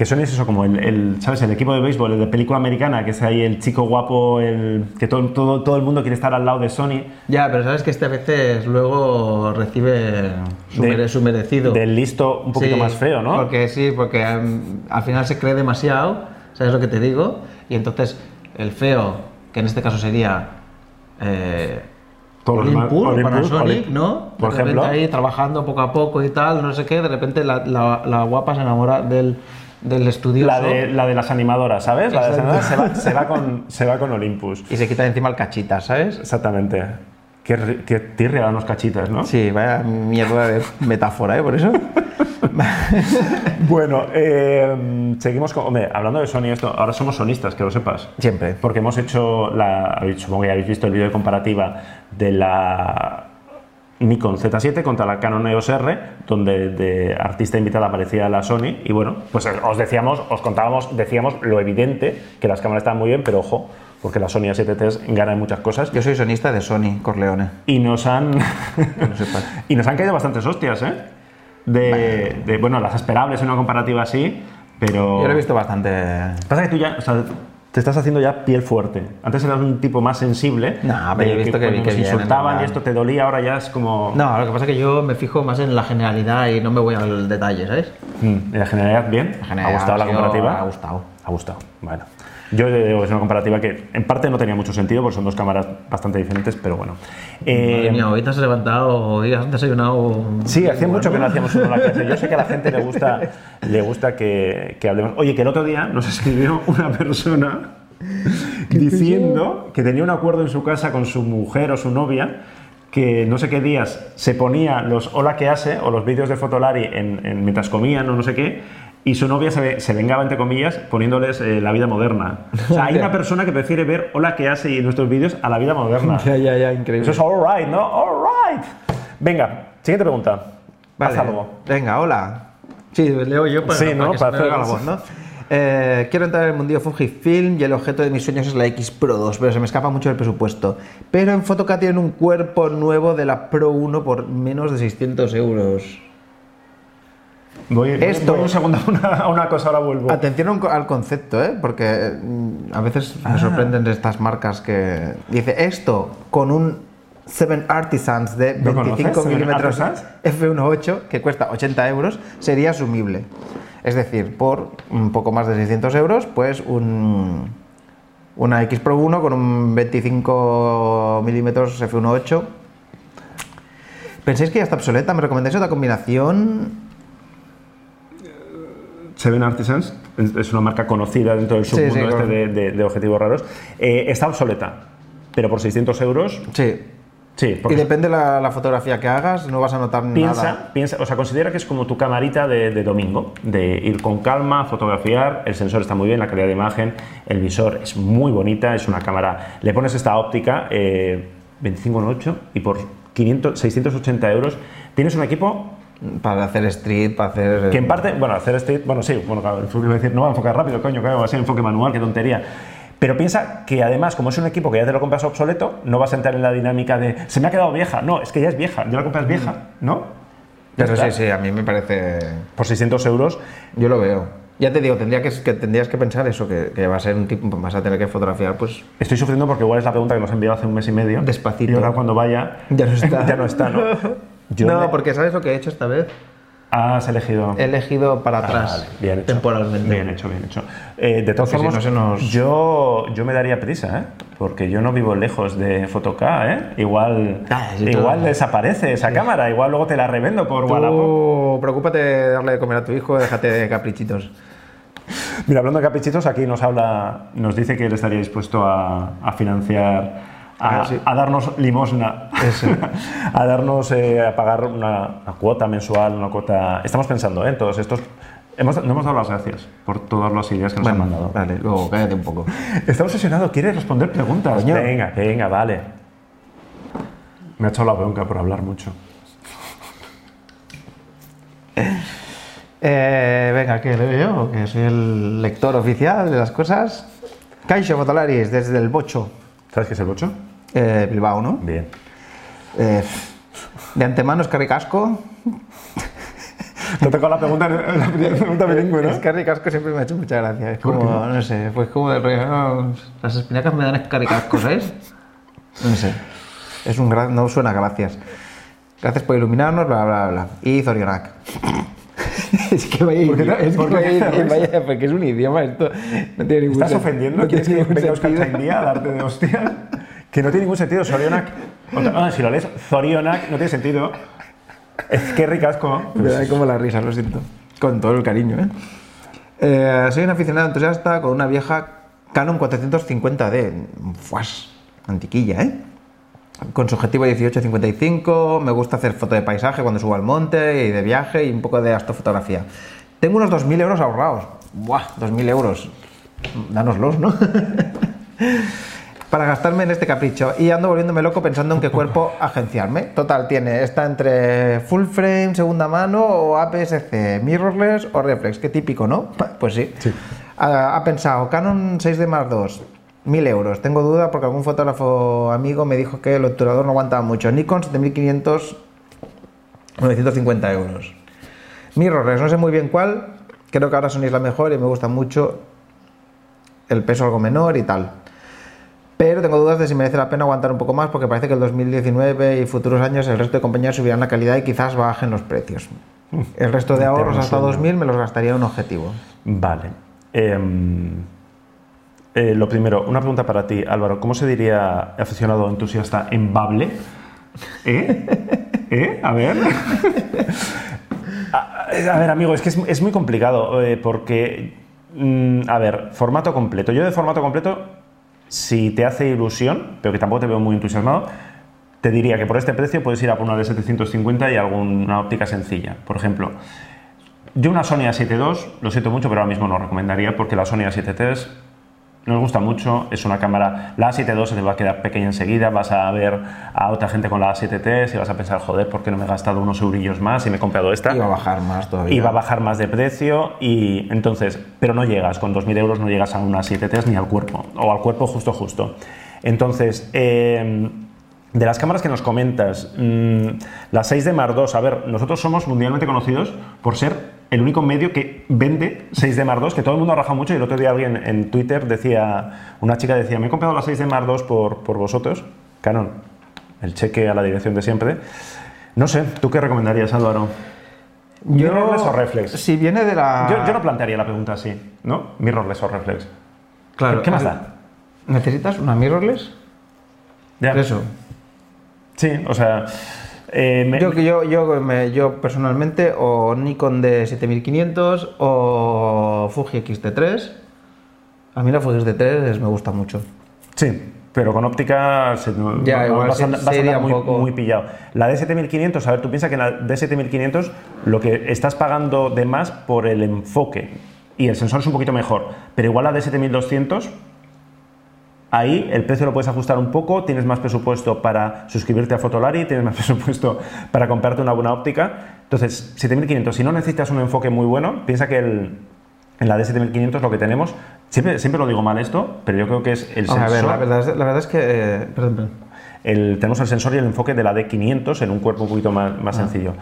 Que Sony es eso, como el, el, ¿sabes? El equipo de béisbol, el de película americana, que es ahí el chico guapo, el que todo, todo, todo el mundo quiere estar al lado de Sony. Ya, pero sabes que este a veces luego recibe su, De- mere- su merecido. Del listo un poquito Sí, más feo, ¿no? Porque sí, porque em, al final se cree demasiado, ¿sabes lo que te digo? Y entonces el feo, que en este caso sería eh, Olympus, Panasonic, ¿no? por de ejemplo. ahí trabajando poco a poco y tal, no sé qué, de repente la, la- la guapa se enamora del, del estudioso La de, la de las animadoras, ¿sabes? La de las animadoras se va, se va con, se va con Olympus. y se quita de encima el cachita, ¿sabes? Exactamente. Qué, qué tirria dan los cachitas, ¿no? Sí, vaya mierda de metáfora, ¿eh? Por eso. Bueno, eh, seguimos con. Hombre, hablando de Sony, esto, ahora somos sonistas, que lo sepas. Siempre. Porque hemos hecho la. Supongo que ya habéis visto el vídeo de comparativa de la Nikon Z7 contra la Canon EOS R, donde de artista invitada aparecía la Sony. Y bueno, pues os decíamos, os contábamos, decíamos lo evidente, que las cámaras estaban muy bien, pero ojo, porque la Sony A7 gana en muchas cosas. Yo soy sonista de Sony, Corleone. Y nos han. Sepas. y nos han caído bastantes hostias, ¿eh? De, de, bueno, las esperables en una comparativa así, pero. Yo lo he visto bastante. Pasa que tú ya, o sea, te estás haciendo ya piel fuerte. Antes eras un tipo más sensible. No, pero yo he visto que- que bien, insultaban y esto te dolía, ahora ya es como. No, lo que pasa es que yo me fijo más en la generalidad y no me voy al detalle, ¿sabes? Mm, ¿En la generalidad bien? La generalidad, ¿Ha gustado la comparativa? Ha gustado. Ha gustado. Bueno. Yo digo que es una comparativa que en parte no tenía mucho sentido porque son dos cámaras bastante diferentes, pero bueno. Eh, Madre mía, hoy te has levantado, hoy has desayunado. Sí, hacía mucho que no hacíamos uno la clase. Yo sé que a la gente le gusta, le gusta que, que hablemos. Oye, que el otro día nos escribió una persona diciendo que tenía un acuerdo en su casa con su mujer o su novia que no sé qué días se ponía los hola que hace o los vídeos de Fotolari en, en- mientras comían o no sé qué y su novia se, se vengaba entre comillas poniéndoles eh, la vida moderna. O sea, hay una persona que prefiere ver hola que hace en nuestros vídeos a la vida moderna. Ya, ya, ya, increíble. Eso es all right, ¿no? All right. Venga, siguiente pregunta. Vale. Haz algo. Venga, hola. Sí, leo yo para, Sí, para ¿no? que Para hacer oiga la algo. voz, ¿no? Eh, quiero entrar en el mundillo Fujifilm y el objeto de mis sueños es la X Pro 2, pero se me escapa mucho el presupuesto. Pero en Fotoca tienen un cuerpo nuevo de la Pro 1 por menos de 600 euros. Voy, Esto- voy un segundo a una, a una cosa, ahora vuelvo. Atención al concepto, ¿eh? porque mm, a veces me sorprenden estas marcas que... Dice, esto con un Seven Artisans de ¿Lo conoces, 25 Seven milímetros Artisans? F1.8, que cuesta 80 euros, sería asumible. Es decir, por un poco más de 600 euros, pues un, una X Pro 1 con un 25 milímetros F1.8. ¿Pensáis que ya está obsoleta? ¿Me recomendáis otra combinación? Seven Artisans es una marca conocida dentro del submundo sí, este de, de- de objetivos raros. Eh, está obsoleta, pero por 600 euros, Sí. sí. Y depende la, la fotografía que hagas, no vas a notar piensa, nada. piensa, o sea, considera que es como tu camarita de, de domingo, de ir con calma, fotografiar. El sensor está muy bien, la calidad de imagen, el visor es muy bonita, es una cámara. Le pones esta óptica, eh, 25,8 y por 500, 680 euros tienes un equipo Para hacer street, para hacer. Que en parte, bueno, hacer este, bueno, sí, bueno, claro, iba a decir, no va a enfocar rápido, coño, claro, va a ser enfoque manual, qué tontería. Pero piensa que además, como es un equipo que ya te lo compras obsoleto, no vas a entrar en la dinámica de, se me ha quedado vieja. No, es que ya es vieja, ya la compras vieja, ¿no? Ya Pero sí, sí, a mí me parece. Por 600 euros, Yo lo veo. Ya te digo, tendría que, que tendrías que pensar eso, que, que va a ser un tipo, vas a tener que fotografiar, pues. estoy sufriendo porque igual es la pregunta que nos ha enviado hace un mes y medio. Despacito. Y ahora cuando vaya, Ya no está. ya no está, ¿no? Yo no, me- porque ¿sabes lo que he hecho esta vez? Has elegido... He elegido para Ah, atrás. vale, bien hecho. Temporalmente. Bien hecho, bien hecho. Eh, de todas Porque si formas, no se nos- yo, yo me daría prisa, ¿eh? Porque yo no vivo lejos de Fotoca, ¿eh? Igual, Ah, sí, igual todo. desaparece esa cámara, igual luego te la revendo por Wallapop. Tú preocúpate de darle de comer a tu hijo, déjate de caprichitos. Mira, hablando de caprichitos, aquí nos habla, nos dice que él estaría dispuesto a, a financiar, a, Ah, sí. a darnos limosna, a darnos, eh, a pagar una, una cuota mensual, una cuota... Estamos pensando ¿eh? en todos estos... Hemos, no hemos dado las gracias por todas las ideas que nos Bueno, han mandado. vale, luego cállate un poco. Está obsesionado, quiere responder preguntas. Coño. Venga, venga, vale. Me ha echado la bronca por hablar mucho. Eh, venga, ¿qué leo yo? Que soy el lector oficial de las cosas. Caixo Fotolaris, desde el Bocho, ¿Sabes qué es el 8? eh, Bilbao, ¿no? Bien. Eh, de antemano es Casco. Te tocado la pregunta, la pregunta bilingüe, Es Casco siempre me ha hecho mucha gracia. Es como, no sé, pues como rollo, no, las espinacas me dan escarricasco, ¿sabes? No sé. Es un gran, no suena gracias. Gracias por iluminarnos, bla, bla, bla. Y Zorionak. es que vaya, ¿Por qué te- es que vaya- vaya- porque es un idioma esto. No tiene ningún ¿Estás sen- ofendiendo? no ¿Quieres que venga Oscar sentido. Chaindía a darte de hostias? Que no tiene ningún sentido. Sorionak. Otra- ah, si lo lees, Zorionak no tiene sentido. Es que ricasco. Me da como la risa, lo siento. Con todo el cariño, ¿eh? Eh, soy un aficionado entusiasta con una vieja Canon 450D. Fuas, antiquilla, ¿eh? Con su objetivo 18-55, me gusta hacer foto de paisaje cuando subo al monte y de viaje y un poco de astrofotografía. Tengo unos 2.000 euros ahorrados. ¡Buah! 2.000 euros. Dánoslos, ¿no? para gastarme en este capricho y ando volviéndome loco pensando en qué cuerpo agenciarme. Total, tiene, está entre full frame, segunda mano o APS-C, mirrorless o reflex, qué típico, ¿no? Pues sí. Ha, ha pensado, Canon 6D Mark II, 1000 euros. Tengo duda porque algún fotógrafo amigo me dijo que el obturador no aguantaba mucho. Nikon 7500, 950 euros. Mirrorless, no sé muy bien cuál. Creo que ahora Sony es la mejor y me gusta mucho el peso algo menor y tal. Pero tengo dudas de si merece la pena aguantar un poco más porque parece que el 2019 y futuros años el resto de compañías subirán la calidad y quizás bajen los precios. El resto de ahorros hasta 2000 me los gastaría en un objetivo. Vale. Em, eh, lo primero, una pregunta para ti, Álvaro. ¿Cómo se diría aficionado entusiasta en bable? ¿Eh? ¿Eh? A ver. a, ver, amigo, es que es, es muy complicado eh, porque, mm, a ver, formato completo. Yo de formato completo, si te hace ilusión, pero que tampoco te veo muy entusiasmado, te diría que por este precio puedes ir a por una de 750 y alguna óptica sencilla. Por ejemplo, yo una Sony A7 II, lo siento mucho, pero ahora mismo no recomendaría porque la Sony A7 III nos gusta mucho, es una cámara, la A7 II se te va a quedar pequeña enseguida, vas a ver a otra gente con la A7 III y vas a pensar, joder, ¿por qué no me he gastado unos eurillos más y me he comprado esta? Y va a bajar más todavía. Y va a bajar más de precio y entonces, pero no llegas, con 2.000 euros no llegas a una 7 3 ni al cuerpo, o al cuerpo justo justo. Entonces, eh, de las cámaras que nos comentas, mm, la 6 de Mar II, a ver, nosotros somos mundialmente conocidos por ser el único medio que vende 6D Mark II, que todo el mundo ha rajado mucho y el otro día alguien en Twitter decía, una chica decía, me he comprado la 6D Mark II por, por vosotros, Canon, el cheque a la dirección de siempre. No sé, ¿tú qué recomendarías, Álvaro? ¿Mirrorless o reflex? Si viene de la. Yo, yo no plantearía la pregunta así, ¿no? Mirrorless o reflex. Claro. ¿Qué más da? ¿Necesitas una mirrorless? Ya. Eso. Sí, o sea... eh, me- Yo, yo, yo, me- yo personalmente, o Nikon D7500 o Fuji X-T3. A mí la Fuji X-T3 me gusta mucho. Sí, pero con óptica se- Ya, igual vas a, vas a andar muy, poco. muy pillado. La D7500, a ver, tú piensas que en la D7500 lo que estás pagando de más por el enfoque y el sensor es un poquito mejor, pero igual la D7200 Ahí el precio lo puedes ajustar un poco, tienes más presupuesto para suscribirte a Fotolari, tienes más presupuesto para comprarte una buena óptica. Entonces, 7500, si no necesitas un enfoque muy bueno, piensa que el- en la D7500 lo que tenemos, siempre, siempre lo digo mal esto, pero yo creo que es el A sensor. ver, la verdad, es- la verdad es que. eh, perdón, perdón. el- tenemos el sensor y el enfoque de la D500 en un cuerpo un poquito más, más Ah. sencillo.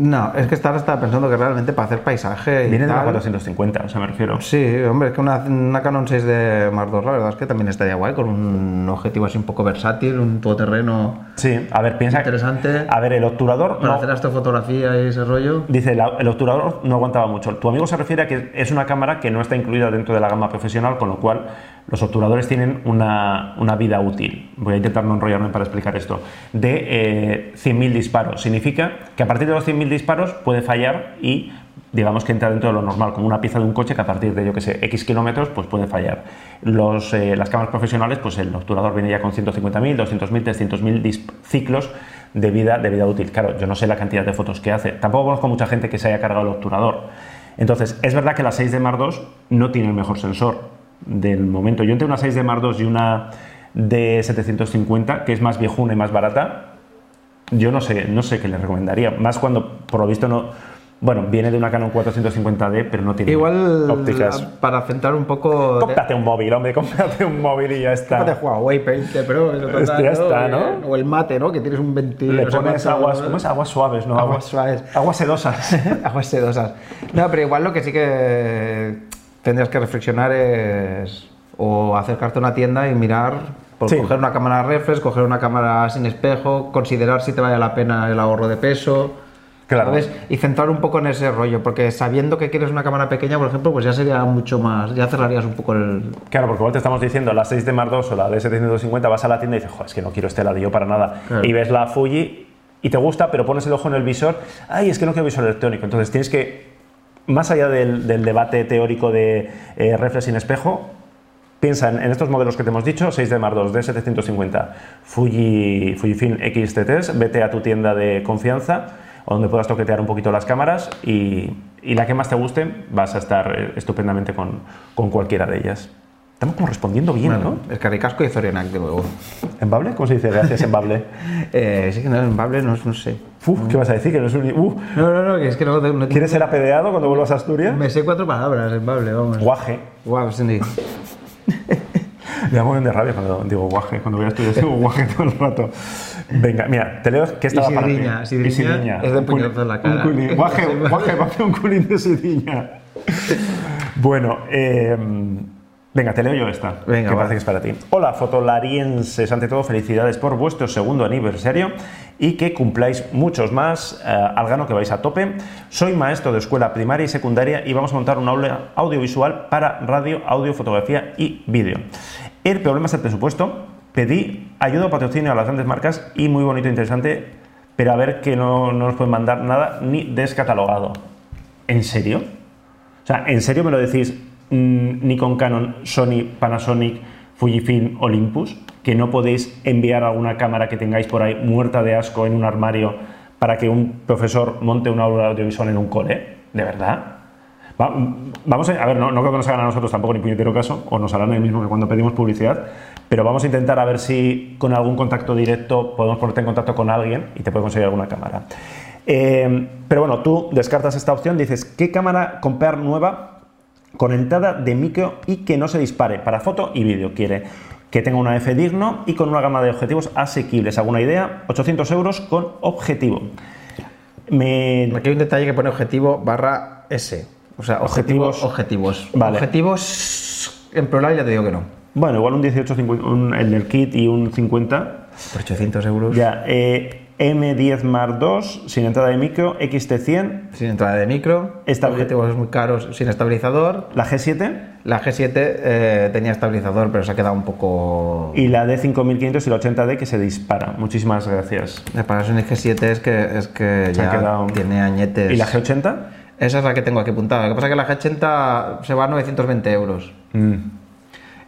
No, es que estaba, estaba pensando que realmente para hacer paisaje. y Viene de la tal- 450, o sea, me refiero. Sí, hombre, es que una, una Canon 6 de Mark II, la verdad es que también estaría guay, con un objetivo así un poco versátil, un todoterreno Sí, a ver, piensa. interesante. A ver, el obturador. para no- hacer astrofotografía y ese rollo. Dice, la- el obturador no aguantaba mucho. Tu amigo se refiere a que es una cámara que no está incluida dentro de la gama profesional, con lo cual los obturadores tienen una, vida útil. Voy a intentar no enrollarme para explicar esto. De eh, 100.000 disparos. Significa que a partir de los 100.000 disparos puede fallar y digamos que entra dentro de lo normal, como una pieza de un coche que a partir de, yo que sé, X kilómetros, pues puede fallar. Eh, las cámaras profesionales, pues el obturador viene ya con 150.000, 200.000, 300.000 dis- ciclos de vida, de vida útil. Claro, yo no sé la cantidad de fotos que hace. Tampoco conozco mucha gente que se haya cargado el obturador. Entonces, es verdad que la 6D Mark II no tiene el mejor sensor del momento. Yo entre una 6D Mark II y una D750, que es más viejuna y más barata, yo no sé, no sé qué le recomendaría. Más cuando, por lo visto, no. Bueno, viene de una Canon 450D, pero no tiene Igual, ópticas. para centrar un poco. de- Cómprate un móvil, hombre, cómprate un móvil y ya está. de Huawei P20 Pro, total, ya está, ¿no? O el mate, ¿no? Que tienes un 20. Le no pones cuánto, aguas, ¿no? ¿cómo es? Aguas suaves, ¿no? Aguas suaves. Aguas sedosas. Aguas sedosas. No, pero igual lo que sí que tendrías que reflexionar es o acercarte a una tienda y mirar por Sí. coger una cámara reflex, coger una cámara sin espejo, considerar si te vale la pena el ahorro de peso. Claro. ¿sabes? Y centrar un poco en ese rollo, porque sabiendo que quieres una cámara pequeña, por ejemplo, pues ya sería mucho más, ya cerrarías un poco el... Claro, porque igual te estamos diciendo la 6 de Mark II o la de 750, vas a la tienda y dices, joder, es que no quiero este ladrillo para nada. Claro. Y ves la Fuji y te gusta, pero pones el ojo en el visor, ay, es que no quiero visor electrónico. Entonces tienes que, más allá del, del debate teórico de eh, reflex sin espejo, piensa en, en estos modelos que te hemos dicho, 6 de Mark II, D750, Fuji, Fujifilm X-T3, vete a tu tienda de confianza donde puedas toquetear un poquito las cámaras y, y la que más te guste vas a estar eh, estupendamente con, con cualquiera de ellas. Estamos como respondiendo bien, Bueno, el Caricasco y Zorionac de nuevo. ¿no? ¿En Bable? ¿Cómo se dice gracias en Bable? Eh, sí que no, en Bable no, no sé. Uf, ¿Qué vas a decir? Que no es un... Uh, No, no, no, que es que no, no ¿Quieres ser apedeado cuando vuelvas a Asturias? Me sé cuatro palabras en Bable, vamos. Guaje. Guau, sí. Me da un de rabia cuando digo guaje. Cuando voy a estudiar digo guaje todo el rato. Venga, mira, te leo que estaba para ti. sidriña, sidriña es de puñetazo en la cara. Un culín. Guaje, guaje, va a hacer un culín de sidriña. Bueno, eh, venga, te leo yo esta. Venga, que va. parece que es para ti. Hola, fotolarienses. Ante todo, felicidades por vuestro segundo aniversario y que cumpláis muchos más eh, al grano que vais a tope. Soy maestro de escuela primaria y secundaria y vamos a montar un aula audiovisual para radio, audio, fotografía y vídeo. El problema es el presupuesto. Pedí ayuda o patrocinio a las grandes marcas y muy bonito e interesante, pero a ver que no, no nos pueden mandar nada ni descatalogado. ¿En serio? O sea, ¿en serio me lo decís Nikon, Canon, Sony, Panasonic, Fujifilm, Olympus? ¿Que no podéis enviar alguna cámara que tengáis por ahí muerta de asco en un armario para que un profesor monte una aula audiovisual en un cole? ¿De verdad? Va- vamos a, a ver, no, no creo que nos hagan a nosotros tampoco ni puñetero caso, o nos harán el mismo que cuando pedimos publicidad, pero vamos a intentar a ver si con algún contacto directo podemos ponerte en contacto con alguien y te puede conseguir alguna cámara. Eh, pero bueno, tú descartas esta opción, dices, ¿qué cámara comprar nueva con entrada de micro y que no se dispare para foto y vídeo? Quiere que tenga una F digno y con una gama de objetivos asequibles. ¿Alguna idea? 800 euros con objetivo. Me... Aquí hay un detalle que pone objetivo barra S. O sea, objetivos. Objetivos. Vale. Objetivos en plural ya te digo que no. Bueno, igual un 18, 50, un- el del kit y un 50. Por 800 euros. Ya, eh, M10 Mark II, sin entrada de micro, XT100, Sin entrada de micro. Objetivos muy caros, sin estabilizador. la G7 La G7 eh, tenía estabilizador, pero se ha quedado un poco. y la D5500 y la 80D que se dispara. Muchísimas gracias. Parece un G7 es que, es que Se ya quedado- tiene añetes. ¿Y la G80? Esa es la que tengo aquí apuntada. Lo que pasa es que la G80 se va a 920 euros. Mm.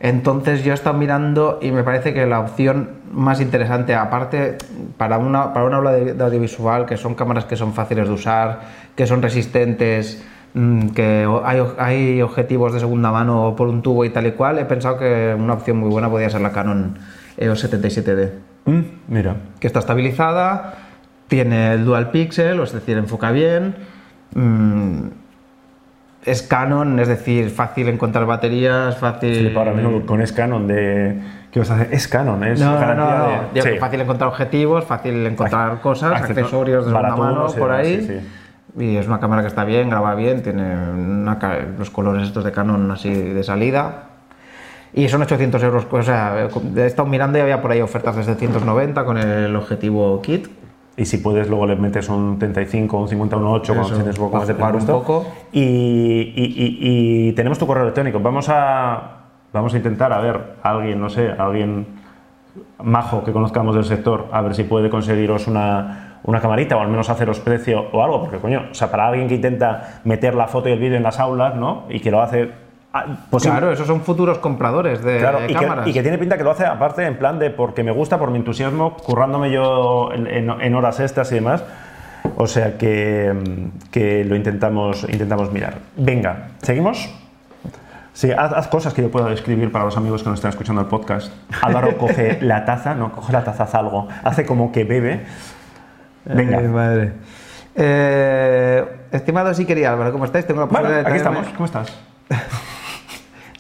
Entonces yo he estado mirando y me parece que la opción más interesante, aparte para una, para una aula de, de audiovisual, que son cámaras que son fáciles de usar, que son resistentes, mm, que hay, hay objetivos de segunda mano por un tubo y tal y cual, he pensado que una opción muy buena podría ser la Canon EOS 77D, Mm, mira. que está estabilizada, tiene el dual pixel, es decir, enfoca bien. mm, es Canon, es decir, fácil encontrar baterías, fácil... Flipa ahora mismo con es Canon de... ¿Qué vas a hacer? Es Canon, es No, no, garantía no, de... Sí. fácil encontrar objetivos, fácil encontrar cosas, acceso- accesorios de segunda mano por ahí. sí, sí. Y es una cámara que está bien, graba bien, tiene una los colores estos de Canon así de salida. Y son 800 euros, o sea, he estado mirando y había por ahí ofertas desde 190 con el objetivo kit. Y si puedes, luego le metes un 35, un 50, un 8, cuando tienes un poco más de jugar un presupuesto. poco. Y, y- y- y tenemos tu correo electrónico. Vamos a, vamos a intentar, a ver, alguien, no sé, alguien majo que conozcamos del sector, a ver si puede conseguiros una, una camarita o al menos haceros precio o algo, porque coño, o sea, para alguien que intenta meter la foto y el vídeo en las aulas, ¿no? Y que lo hace... ah, posi- Claro, esos son futuros compradores de Claro, y que, cámaras. y que tiene pinta que lo hace aparte en plan de porque me gusta, por mi entusiasmo, currándome yo en, en- en horas extras y demás. O sea que, mm, que lo intentamos, intentamos mirar. Venga, ¿seguimos? Sí, haz, haz cosas que yo pueda describir para los amigos que nos están escuchando el podcast. Álvaro coge la taza, no, coge la taza, haz algo, hace como que bebe. Venga, Ay, madre. Eh, estimado Siqueri Álvaro, ¿cómo estáis? Tengo la bueno, aquí estamos, ¿cómo estás?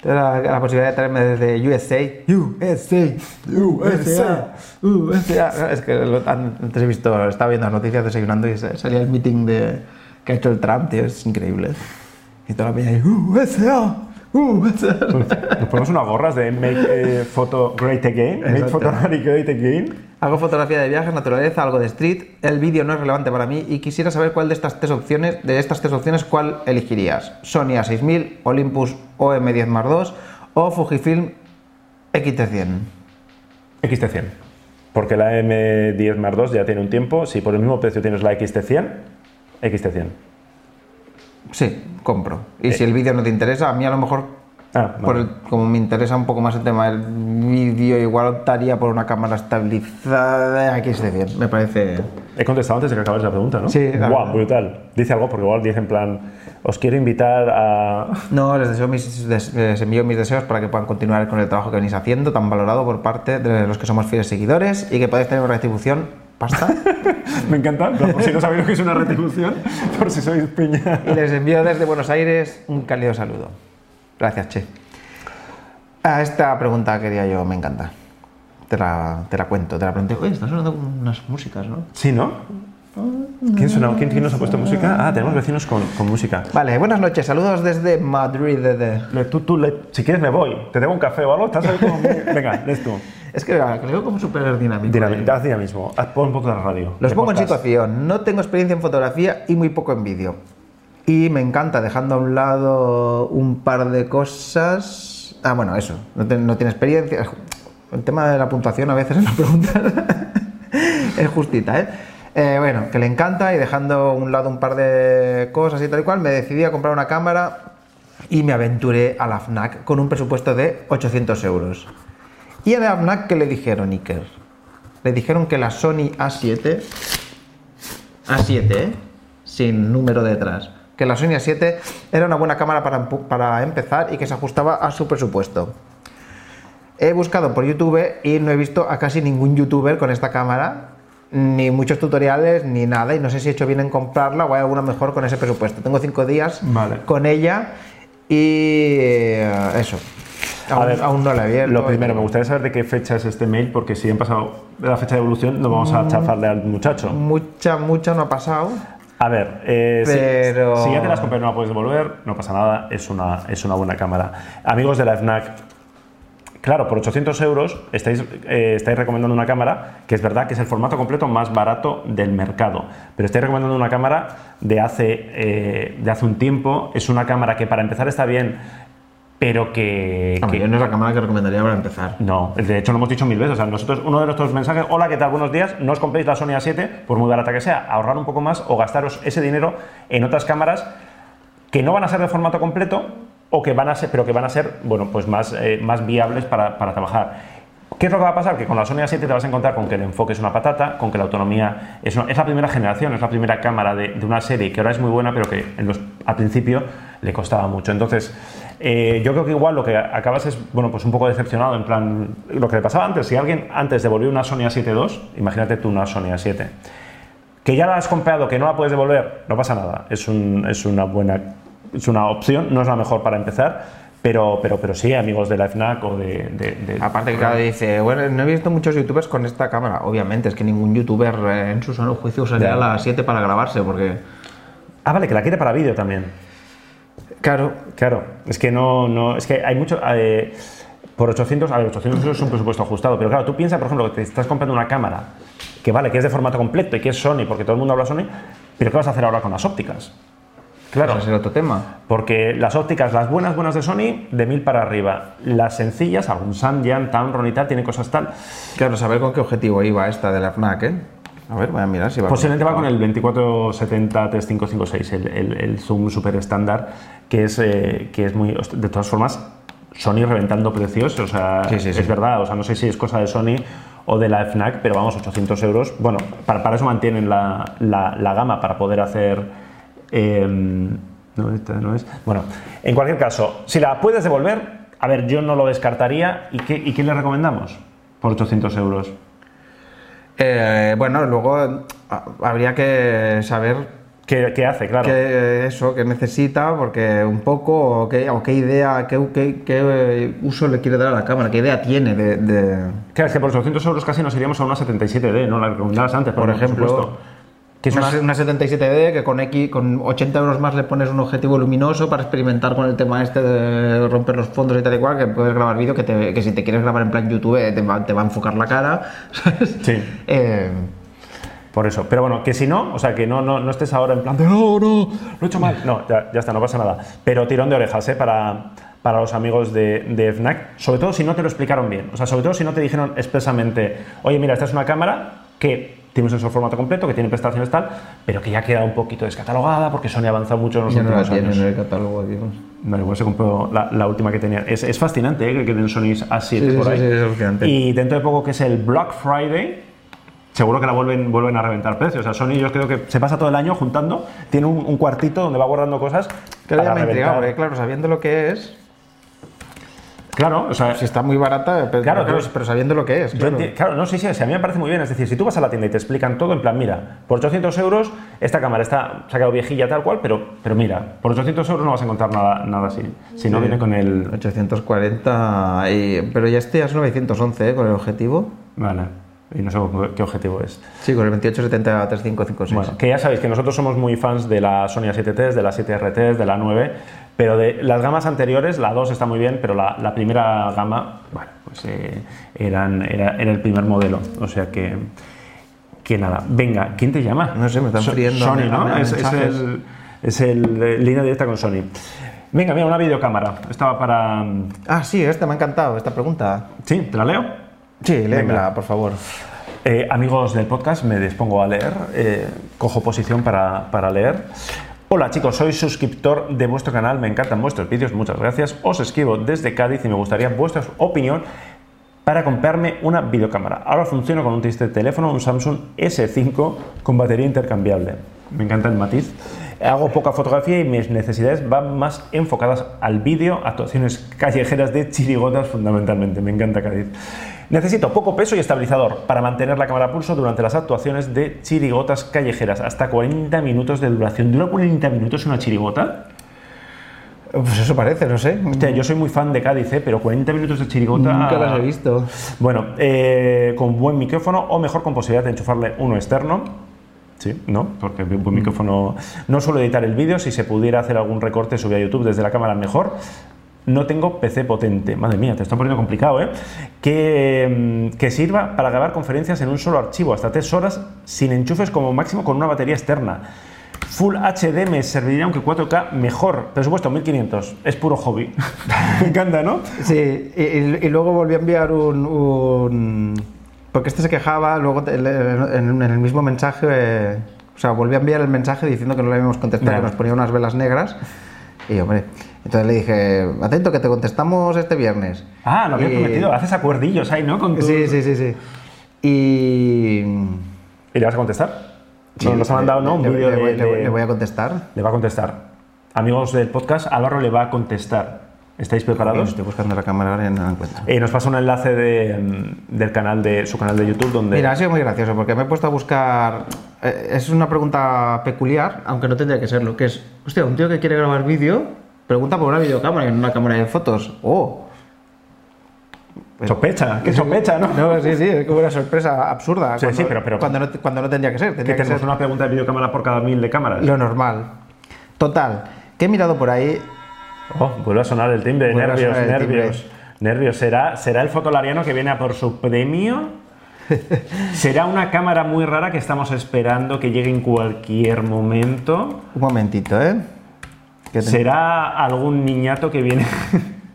La, la posibilidad de traerme desde USA. USA, USA, USA. Es que lo- antes he visto, estaba viendo las noticias desayunando y sa- salía el meeting de, que ha hecho el Trump, tío, es increíble. Y toda la peña ahí, USA, USA. Nos ponemos unas gorras de Make eh, Photo Great Again, Make. Photography Great Again. Hago fotografía de viajes, naturaleza, algo de street. El vídeo no es relevante para mí y quisiera saber cuál de estas tres opciones, de estas tres opciones, cuál elegirías. Sony A6000, Olympus OM10 más 2 o Fujifilm XT100. XT100. Porque la M10 Mark II ya tiene un tiempo. Si por el mismo precio tienes la XT100, XT100. Sí, compro. Y si el vídeo no te interesa, a mí a lo mejor, Ah, por vale. el- como me interesa un poco más el tema del vídeo, igual optaría por una cámara estabilizada XT100. Me parece... He contestado antes de que acabes la pregunta, ¿no? Sí, la Guau, verdad. brutal. Dice algo porque igual dice en plan, os quiero invitar a... No, les, deseo mis, les envío mis deseos para que puedan continuar con el trabajo que venís haciendo, tan valorado por parte de los que somos fieles seguidores y que podáis tener una retribución pasta. Me encanta, por si no sabéis lo que es una retribución, por si sois piña. y les envío desde Buenos Aires un cálido saludo. Gracias, Che. A esta pregunta quería yo, me encanta. Te la, te la cuento, te la pregunté. Oye, están sonando unas músicas, ¿no? Sí, ¿no? ¿Quién, suena- quién- quién nos ha puesto música? Ah, tenemos vecinos con, con música. Vale, buenas noches, saludos desde Madrid. desde- Le- Tú, tú, le- si quieres me voy, te tengo un café o algo, estás ahí como... Venga, lees tú. Es que ah, creo como súper dinámico. Dinami- eh. haz dinamismo, haz, pon un poco de radio. Los de pongo en podcast. situación. No tengo experiencia en fotografía y muy poco en vídeo. Y me encanta, dejando a un lado un par de cosas. Ah, bueno, eso. No, te- no tiene experiencia. El tema de la puntuación a veces en la pregunta es justita, ¿eh? Eh, Bueno, que le encanta y dejando a un lado un par de cosas y tal y cual, me decidí a comprar una cámara y me aventuré a la FNAC con un presupuesto de 800 euros. Y a la FNAC, ¿qué le dijeron, Iker? Le dijeron que la Sony A7 A7, ¿eh? sin número detrás. Que la Sony A7 era una buena cámara para, para empezar y que se ajustaba a su presupuesto. He buscado por YouTube y no he visto a casi ningún youtuber con esta cámara, ni muchos tutoriales, ni nada, y no sé si he hecho bien en comprarla o hay alguna mejor con ese presupuesto. Tengo cinco días Vale. con ella y eh, eso. Aún, A ver, aún no la he abierto. Lo primero, me gustaría saber de qué fecha es este mail, porque si han pasado la fecha de evolución, no vamos Mm. a chafarle al muchacho. Mucha, mucha no ha pasado. A ver, eh, si- Pero- si, ya te las compré no la puedes devolver, no pasa nada, es una, es una buena cámara. Amigos de la FNAC, claro, por 800 euros estáis, eh, estáis recomendando una cámara que es verdad que es el formato completo más barato del mercado, pero estáis recomendando una cámara de hace, eh, de hace un tiempo, es una cámara que para empezar está bien, pero que... Que- yo no es la cámara que recomendaría para empezar. no, de hecho lo hemos dicho mil veces. O sea, nosotros, uno de nuestros mensajes, hola, ¿qué tal? Buenos días, no os compréis la Sony A7, por muy barata que sea, ahorrar un poco más o gastaros ese dinero en otras cámaras que no van a ser de formato completo o que van a ser, pero que van a ser, bueno, pues más, eh, más viables para, para trabajar. ¿Qué es lo que va a pasar? Que con la Sony A7 te vas a encontrar con que el enfoque es una patata, con que la autonomía es, una- es la primera generación, es la primera cámara de, de una serie que ahora es muy buena, pero que en los- al principio le costaba mucho. Entonces, eh, yo creo que igual lo que acabas es, bueno, pues un poco decepcionado, en plan, lo que le pasaba antes, si alguien antes devolvió una Sony A7 II, imagínate tú una Sony A7, que ya la has comprado, que no la puedes devolver, no pasa nada, es, un- es una buena, es una opción, no es la mejor para empezar, pero, pero, pero sí, amigos de la FNAC o de... de- de- Aparte que claro, dice, bueno, no he visto muchos youtubers con esta cámara. Obviamente, es que ningún youtuber eh, en su sano juicio usaría la 7 para grabarse, porque... Ah, vale, que la quiere para vídeo también. Claro, Claro, es que no, no es que hay mucho. eh, por 800, a ver, 800 euros es un presupuesto ajustado, pero claro, tú piensas, por ejemplo, que te estás comprando una cámara que vale, que es de formato completo y que es Sony, porque todo el mundo habla Sony, pero ¿qué vas a hacer ahora con las ópticas? Claro, ese es otro tema. porque las ópticas, las buenas, buenas de Sony, de 1000 para arriba. Las sencillas, algún Samyang, Tamron y tal, tienen cosas tal. Claro, saber con qué objetivo iba esta de la FNAC, ¿eh? A ver, voy a mirar si va Posiblemente va con... el 2470-3556, el, el, el zoom super estándar, que es, eh, que es muy. De todas formas, Sony reventando precios, o sea, Sí, sí, sí. es verdad, o sea, no sé si es cosa de Sony o de la FNAC, pero vamos, 800 euros. Bueno, para, para eso mantienen la, la- la gama, para poder hacer. eh, no, esta no es. Bueno, en cualquier caso, si la puedes devolver, a ver, yo no lo descartaría. ¿Y qué, y qué le recomendamos? Por 800 euros. Eh, bueno, luego ah, habría que saber ¿Qué, qué hace? Claro. qué eso, qué necesita, porque un poco, o qué, o qué idea, qué, qué- eh, uso le quiere dar a la cámara, qué idea tiene de... de- Claro, es que por 800 euros casi nos iríamos a una 77D, ¿no? La que recomendabas antes, Por por, ejemplo, supuesto. Que es una, una- una 77D que con X, con 80 euros más le pones un objetivo luminoso para experimentar con el tema este de romper los fondos y tal y cual, que puedes grabar vídeo, que, te- que si te quieres grabar en plan YouTube eh, te va, te va a enfocar la cara. ¿sabes? Sí. Eh, Por eso. Pero bueno, que si no, o sea, que no, no, no estés ahora en plan de no, no, lo he hecho mal. No, ya, ya está, no pasa nada. Pero tirón de orejas, ¿eh? Para, para los amigos de, de FNAC. Sobre todo si no te lo explicaron bien. O sea, sobre todo si no te dijeron expresamente, oye, mira, esta es una cámara que tiene un sensor formato completo, que tiene prestaciones tal, pero que ya queda un poquito descatalogada porque Sony ha avanzado mucho en los ya no la últimos tiene años. en el catálogo, digamos. Bueno, igual se compró la, la última que tenía. Es, es fascinante ¿eh? que queden Sony A7 Sí, por sí, ahí. sí, es alucinante. y dentro de poco que es el Black Friday, seguro que la vuelven, vuelven a reventar precios. O sea, Sony yo creo que se pasa todo el año juntando, tiene un, un cuartito donde va guardando cosas. Porque claro, sabiendo lo que es, Claro, o sea, si está muy barata, pero, Claro, pero, claro. pero sabiendo lo que es. Claro. enti- claro, no, sí, sí, sí, a mí me parece muy bien. Es decir, si tú vas a la tienda y te explican todo, en plan, mira, por 800 euros esta cámara está, se ha quedado viejilla tal cual, pero, pero mira, por 800 euros no vas a encontrar nada, nada así. Si no viene con el... 840, y- pero ya este ya es 911 ¿eh? con el objetivo. Vale, y no sé qué objetivo es. Sí, con el 2870 3556. Bueno, que ya sabéis que nosotros somos muy fans de la Sony A7T, de la 7RT, de la 9, pero de las gamas anteriores, la 2 está muy bien, pero la, la primera gama, bueno, pues eh, eran, era, era el primer modelo. O sea que, que nada. Venga, ¿quién te llama? No sé, me están friendo Sony, ¿no? es, el, es el eh, línea directa con Sony. Venga, mira, una videocámara. Estaba para... Ah, sí, esta me ha encantado, esta pregunta. ¿Sí? ¿Te la leo? Sí, léemela, por favor. Eh, amigos del podcast, me dispongo a leer. eh, cojo posición para, para leer. Hola chicos, soy suscriptor de vuestro canal, me encantan vuestros vídeos, muchas gracias. Os escribo desde Cádiz y me gustaría vuestra opinión para comprarme una videocámara. Ahora funciona con un triste teléfono, un Samsung S5 con batería intercambiable. Me encanta el matiz. Hago poca fotografía y mis necesidades van más enfocadas al vídeo, actuaciones callejeras de chirigotas fundamentalmente. Me encanta Cádiz. Necesito poco peso y estabilizador para mantener la cámara a pulso durante las actuaciones de chirigotas callejeras. Hasta 40 minutos de duración. ¿Dura 40 minutos una chirigota? Pues eso parece, no sé. Hostia, yo soy muy fan de Cádiz, ¿eh? pero 40 minutos de chirigota... Nunca las he visto. Bueno, eh, con buen micrófono o mejor con posibilidad de enchufarle uno externo. Sí, no, porque un buen micrófono. No suelo editar el vídeo, si se pudiera hacer algún recorte, subir a YouTube desde la cámara mejor. No tengo PC potente, madre mía, te está poniendo complicado, ¿eh? Que, mm, que sirva para grabar conferencias en un solo archivo, hasta tres horas, sin enchufes como máximo con una batería externa. Full HD me serviría, aunque 4K mejor. Presupuesto 1500, es puro hobby. me encanta, ¿no? Sí, y, luego volví a enviar un, un- Porque este se quejaba, luego en, el mismo mensaje... eh, o sea, volví a enviar el mensaje diciendo que no le habíamos contestado, Ya. que nos ponía unas velas negras. Y hombre, entonces le dije, atento, que te contestamos este viernes. Ah, lo había Y- prometido, haces acuerdillos ahí, ¿no? Con tu- Sí, sí, sí, sí. Y... ¿Y le vas a contestar? Nos, nos ha mandado, ¿no? Un le, vídeo le- de, le- de- le voy a contestar. Le va a contestar. Amigos del podcast, Álvaro le va a contestar. ¿Estáis preparados? Estoy buscando la cámara ahora y no la encuentro. Eh, nos pasa un enlace de, del canal de su canal de YouTube donde Mira, ha sido muy gracioso porque me he puesto a buscar. eh, es una pregunta peculiar, aunque no tendría que serlo. Que es, hostia, un tío que quiere grabar vídeo pregunta por una videocámara y no una cámara de fotos. ¡Oh! sospecha, que sospecha, ¿no? No, sí, sí, es como una sorpresa absurda. Sí, cuando, sí, pero- pero- Cuando no, cuando no tendría que ser. que Tendría que, tenemos ser una pregunta de videocámara por cada mil de cámaras. lo normal. Total, que he mirado por ahí. Oh, vuelve a sonar el timbre, Vuelve nervios, timbre. nervios. Nervios, ¿será, ¿será el fotolariano que viene a por su premio? ¿Será una cámara muy rara que estamos esperando que llegue en cualquier momento? Un momentito, ¿eh? ¿Será algún niñato que viene?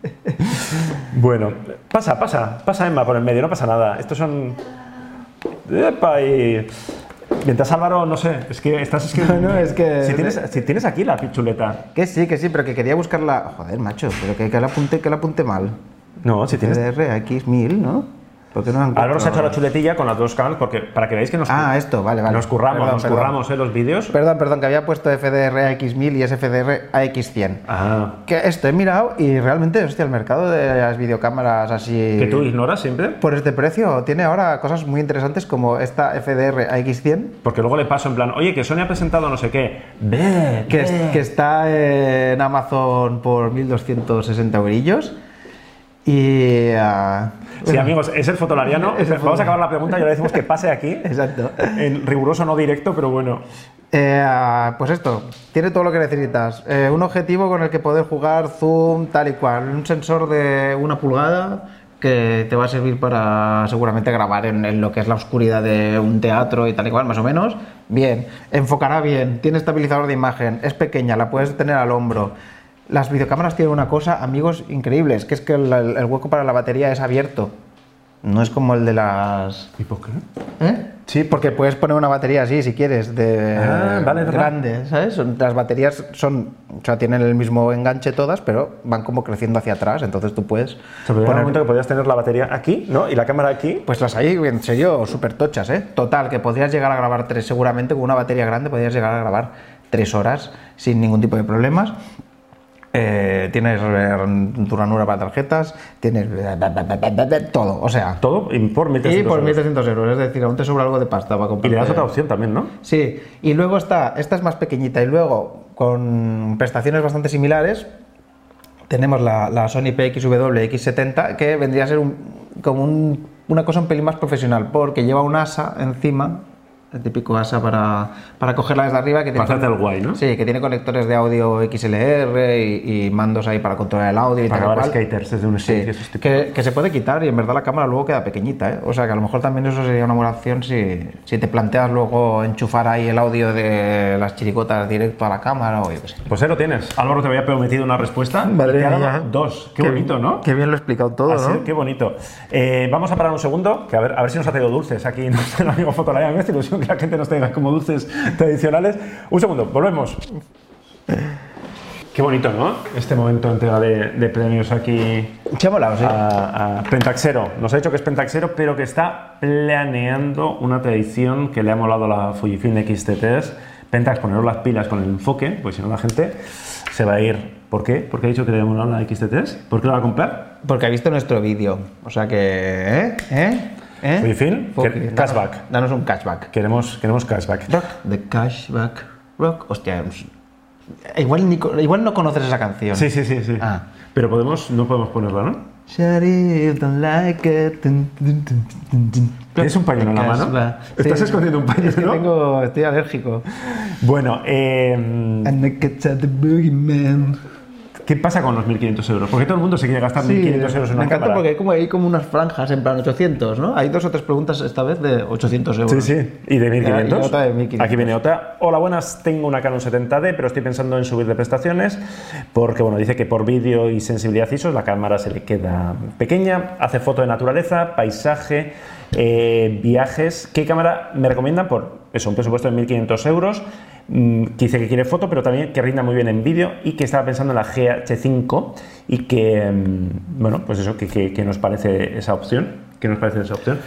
bueno, pasa, pasa, pasa Emma por el medio, no pasa nada. Estos son. Epa, y. Mientras Álvaro, no sé, es que estás escribiendo. No, no, es que- Si tienes, si tienes aquí la pichuleta. Que sí, que sí, pero que quería buscarla. Joder, macho, pero que, que la apunte, que la apunte mal. No, si tienes. CDR X1000, ¿no? ¿Por qué no la Álvaro se ha hecho la encuentro? chuletilla con las dos cámaras porque, para que veáis que nos, Ah, esto, vale, vale. nos curramos, Perdón, nos perdón. curramos eh, los vídeos. Perdón, perdón, que había puesto FDR a X1000 y es FDR a X100. Ah, Que esto he mirado y realmente, hostia, el mercado de las videocámaras así. que tú ignoras siempre. Por este precio tiene ahora cosas muy interesantes como esta FDR a X100 Porque luego le paso en plan, oye, que Sony ha presentado no sé qué. Ve, que, es- que está en Amazon por 1260 eurillos. Y. ah, Sí, amigos, es el fotolariano. Es el Vamos a acabar la pregunta y ahora decimos que pase aquí. Exacto. En riguroso no directo, pero bueno. Eh, pues esto, tiene todo lo que necesitas. Eh, un objetivo con el que poder jugar zoom, tal y cual. Un sensor de una pulgada que te va a servir para seguramente grabar en, en lo que es la oscuridad de un teatro y tal y cual, más o menos. Bien, enfocará bien, tiene estabilizador de imagen, es pequeña, la puedes tener al hombro. Las videocámaras tienen una cosa, amigos, increíbles, que es que el, el hueco para la batería es abierto. No es como el de las... ¿Y por qué? ¿Eh? Sí, porque puedes poner una batería así si quieres, de Ah, vale, grande, ¿sabes? Las baterías son, o sea, tienen el mismo enganche todas, pero van como creciendo hacia atrás, entonces tú puedes Se poner, momento que podías tener la batería aquí, ¿no? Y la cámara aquí. pues las hay en serio súper tochas, ¿eh? Total, que podrías llegar a grabar tres, seguramente con una batería grande podrías llegar a grabar tres horas sin ningún tipo de problemas. Eh, tienes eh, tu ranura para tarjetas, tienes todo, o sea, Todo y por 1.300 y por euros. 1.300 euros, es decir, aún te sobra algo de pasta para comprar. Y le das otra opción también, ¿no? Sí, y luego está, esta es más pequeñita, y luego con prestaciones bastante similares, tenemos la, la Sony PXW X70, que vendría a ser un- como un- una cosa un pelín más profesional, porque lleva un asa encima, el típico asa para, para cogerla desde arriba. Que tiene el guay, ¿no? Sí, que tiene conectores de audio XLR y, y mandos ahí para controlar el audio y Para grabar skaters desde un Sí, que, que se puede quitar y en verdad la cámara luego queda pequeñita, ¿eh? O sea que a lo mejor también eso sería una buena opción si, si te planteas luego enchufar ahí el audio de las chiricotas directo a la cámara o yo qué sé. Pues ahí lo tienes. Álvaro te había prometido una respuesta. Madre mía. Dos. Qué, bonito, ¿no? Qué bien lo he explicado todo, Así, ¿no? Qué bonito. Eh, vamos a parar un segundo, que a ver, a ver si nos ha traído dulces aquí nuestro amigo Fotolaya. Me hace ilusión que la gente nos traiga como dulces tradicionales. Un segundo, volvemos. Qué bonito, ¿no? Este momento entrega de, de premios aquí Se ha molado, sí. a, a Pentaxero. Nos ha dicho que es Pentaxero, pero que está planeando una tradición que le ha molado a la Fujifilm X-T3. Pentax, poneros las pilas con el enfoque, pues si no la gente se va a ir. ¿Por qué? ¿Por qué ha dicho que le ha molado la X-T3? ¿Por qué la va a comprar? Porque ha visto nuestro vídeo. O sea que. ¿Eh? ¿Eh? ¿Eh? It. cashback. Danos, danos un cashback. Queremos, queremos cashback. Rock, the cashback. Rock. Hostia. Igual, ni igual no conoces esa canción. Sí, sí, sí, sí. Ah. Pero podemos, no podemos ponerla, ¿no? Sharif, don't like it. ¿Tienes un pañuelo en la mano? Casbah. ¿Estás Sí. escondiendo un pañuelo? Es que tengo, estoy alérgico. Bueno, eh, And I catch the boogeyman. ¿Qué pasa con los 1.500 euros? Porque todo el mundo se quiere gastar 1.500 euros en me una encanta cámara. porque hay como, hay como unas franjas en plan 800, ¿no? Hay dos o tres preguntas esta vez de 800 euros. Sí, sí. ¿Y de 1500? Y otra de 1500. Aquí viene otra. Hola, buenas. Tengo una Canon 70D, pero estoy pensando en subir de prestaciones porque, bueno, dice que por vídeo y sensibilidad ISO la cámara se le queda pequeña. Hace foto de naturaleza, paisaje, eh, viajes. ¿Qué cámara me recomiendan por eso, un presupuesto de 1.500 euros? Mm, que dice que quiere foto, pero también que rinda muy bien en vídeo y que estaba pensando en la GH5 y que, mm, bueno, pues eso, que, que- que nos parece esa opción. ¿Qué nos parece esa opción?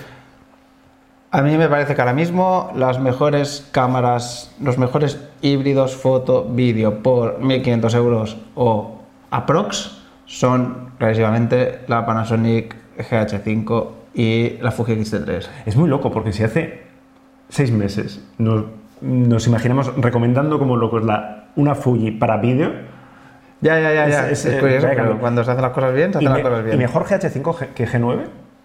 A mí me parece que ahora mismo las mejores cámaras, los mejores híbridos foto, vídeo por 1500 euros o aprox son clarísimamente la Panasonic GH5 y la Fuji X-T3. Es muy loco porque si hace seis meses nos, nos imaginamos recomendando como locos la, una Fuji para vídeo Ya, ya, ya, ya. Es- Es, es, curioso, pero cuando se hacen las cosas bien, se hacen me- las cosas bien. y mejor GH5 G- que G9,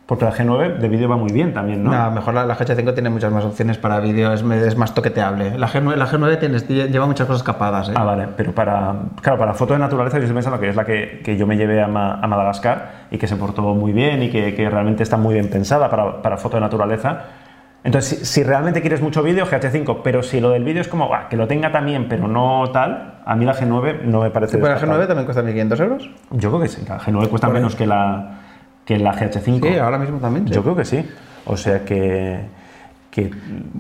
porque la G9 de vídeo va muy bien también, ¿no? No, mejor la, la GH5 tiene muchas más opciones para vídeo, es, es más toqueteable. La G9, la G9 tienes- lleva muchas cosas capadas. ¿eh? Ah, vale, pero para, claro, para foto de naturaleza yo estoy pensando que es la que, que yo me llevé a, Ma- a Madagascar y que se portó muy bien y que, que realmente está muy bien pensada para, para foto de naturaleza. Entonces, si, si realmente quieres mucho vídeo, GH5, pero si lo del vídeo es como, "Buah, que lo tenga también, pero no tal, a mí la G9 no me parece... ¿Pero la descartable. G9 también cuesta 1.500 euros? Yo creo que sí, la G9 cuesta menos que la, que la GH5. Sí, ahora mismo también. sí. Yo creo que sí. O sea que... que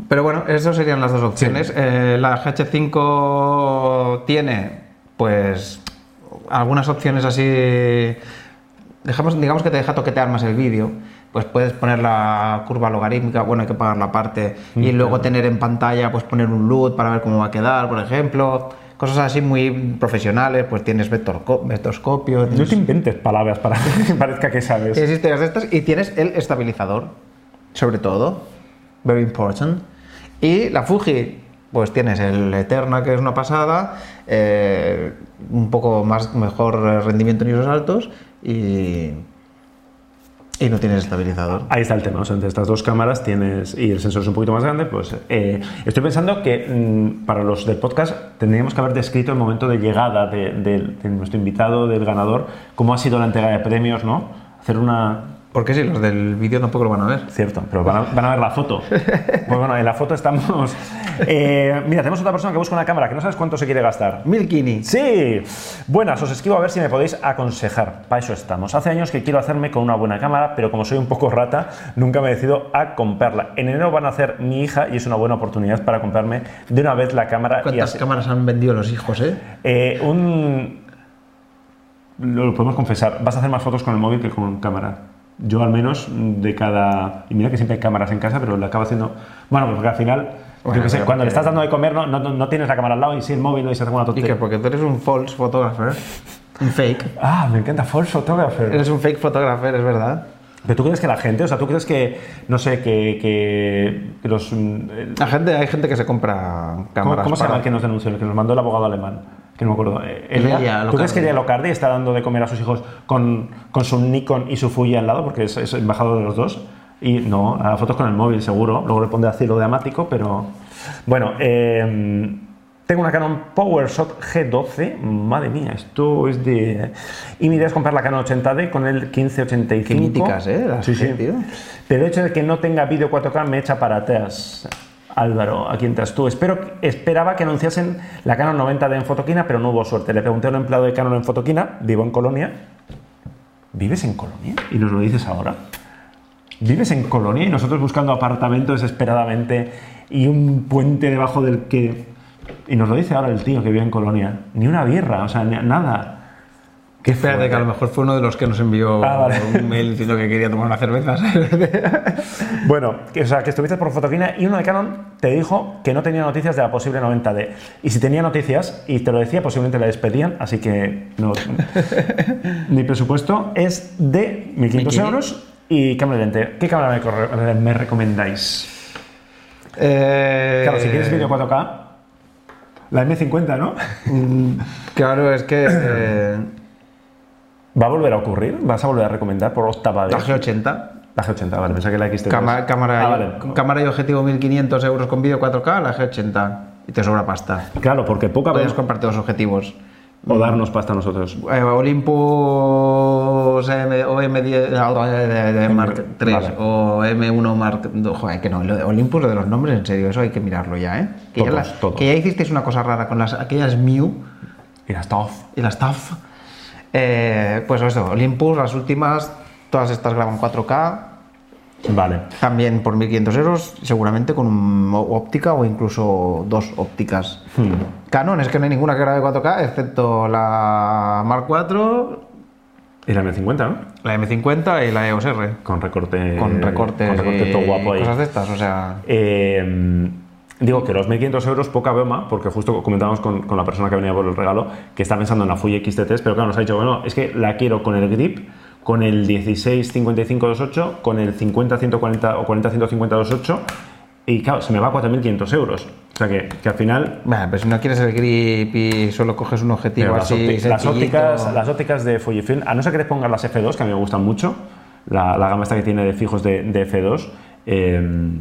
Pero bueno, esas serían las dos opciones. Eh, la GH5 tiene, pues, algunas opciones así. Dejamos, digamos que te deja toquetear más el vídeo. Pues puedes poner la curva logarítmica, bueno, hay que pagar la parte, y luego tener en pantalla, pues poner un LUT para ver cómo va a quedar, por ejemplo. Cosas así muy profesionales, pues tienes vectorscopio. no tienes- te inventes palabras para que parezca que sabes. Tienes historias de estas y tienes el estabilizador, sobre todo, very important. Y la Fuji, pues tienes el Eterna, que es una pasada, eh, un poco más mejor rendimiento en ISOs altos y, y no tienes estabilizador. Ahí está el tema, o sea, entre estas dos cámaras tienes y el sensor es un poquito más grande, pues eh, estoy pensando que mm, para los del podcast tendríamos que haber descrito el momento de llegada de, nuestro invitado, del ganador, cómo ha sido la entrega de premios, ¿no? Hacer una... Porque sí, los del vídeo tampoco lo van a ver. Cierto, pero van a, van a ver la foto. Pues bueno, en la foto estamos... Eh, mira, tenemos otra persona que busca una cámara que no sabes cuánto se quiere gastar. Milkini. Sí, buenas, os escribo a ver si me podéis aconsejar. Para eso estamos. Hace años que quiero hacerme con una buena cámara, pero como soy un poco rata, nunca me decido a comprarla. En enero van a hacer mi hija y es una buena oportunidad para comprarme de una vez la cámara. ¿Cuántas cámaras han vendido los hijos, eh? Eh, un... Lo, lo podemos confesar, vas a hacer más fotos con el móvil que con cámara. Yo al menos de cada... Y mira que siempre hay cámaras en casa, pero lo acabo haciendo... Bueno, porque al final... yo Bueno, qué sé, pero cuando le estás dando de comer no, no, no tienes la cámara al lado y si el móvil y se hace una Y tontería. que porque tú eres un false photographer, un fake. Ah, me encanta false photographer. Eres un fake photographer, es verdad. Pero tú crees que la gente, o sea, tú crees que, no sé, que, que, que los... mm, el- La gente, hay gente que se compra ¿Cómo, cámaras. cómo se llama para- el que nos denunció, el que nos mandó el abogado alemán? Que no me acuerdo. Eh, Elia Elia, ¿Tú crees que Elia Locardi está dando de comer a sus hijos con, con su Nikon y su Fuji al lado? Porque es, es embajador de los dos. Y no, a fotos con el móvil, seguro. Luego le pondré cielo de amático, pero... Bueno, eh, tengo una Canon PowerShot G12. Madre mía, esto es de... Y mi idea es comprar la Canon 80D con el 1585. Qué míticas, ¿eh? Las Sí, sí. Tío. Pero el hecho de que no tenga vídeo 4K me echa para atrás. Álvaro, aquí entras tú. Espero, esperaba que anunciasen la Canon 90D en Fotoquina, pero no hubo suerte. Le pregunté a un empleado de Canon en Fotoquina, vivo en Colonia. ¿Vives en Colonia? Y nos lo dices ahora. ¿Vives en Colonia? Y nosotros buscando apartamento desesperadamente y un puente debajo del que... Y nos lo dice ahora el tío que vive en Colonia. Ni una birra, o sea, nada. Que espérate, que a lo mejor fue uno de los que nos envió Ah, vale. un mail diciendo que quería tomar una cerveza. Bueno, o sea, que estuviste por Fotoquina y uno de Canon te dijo que no tenía noticias de la posible 90D. Y si tenía noticias y te lo decía, posiblemente la despedían, así que no. Mi presupuesto es de 1.500 Bikini. euros y cámara de lente. ¿Qué cámara me, recomendáis? Eh, Claro, si quieres vídeo 4K, la M50, ¿no? Claro, es que. eh, ¿Va a volver a ocurrir? ¿Vas a volver a recomendar por octava vez? La G80. La G80, vale, pensaba que la XT3. Cámara, cámara, Ah, vale. cámara y objetivo 1500 euros con vídeo 4K, la G80. Y te sobra pasta. Claro, porque poca Puedes vez comprarte dos objetivos. o darnos pasta a nosotros. Eh, Olympus M, o M10 eh, Mark 3 Vale. o M1 Mark joder, que no, lo de Olympus, lo de los nombres, en serio, eso hay que mirarlo ya, ¿eh? Que, ya, Todos, la- todos. que ya hicisteis una cosa rara con las, aquellas Mew Y la Stuff. y las TAF. Eh, pues eso, Olympus, las últimas, todas estas graban 4K, Vale. también por 1500 euros, seguramente con un- óptica o incluso dos ópticas. Canon, es que no hay ninguna que grabe 4K, excepto la Mark IV, Y la M50, ¿no? la M50 y la EOS R. Con recorte. Con recortes, Con recorte todo guapo ahí. cosas de estas, o sea... Eh, digo que los 1.500 euros, poca broma, porque justo comentábamos con, con la persona que venía por el regalo, que está pensando en la Fuji X-T3, pero claro, nos ha dicho, bueno, es que la quiero con el grip, con el 16-55-28, con el 50-140 o 40-150-28, y claro, se me va a 4.500 euros. O sea que, que al final... Bueno, pero si no quieres el grip y solo coges un objetivo las, así las ópticas, las ópticas de Fujifilm, a no ser que les pongas las F2, que a mí me gustan mucho, la, la gama esta que tiene de fijos de, de F2, eh,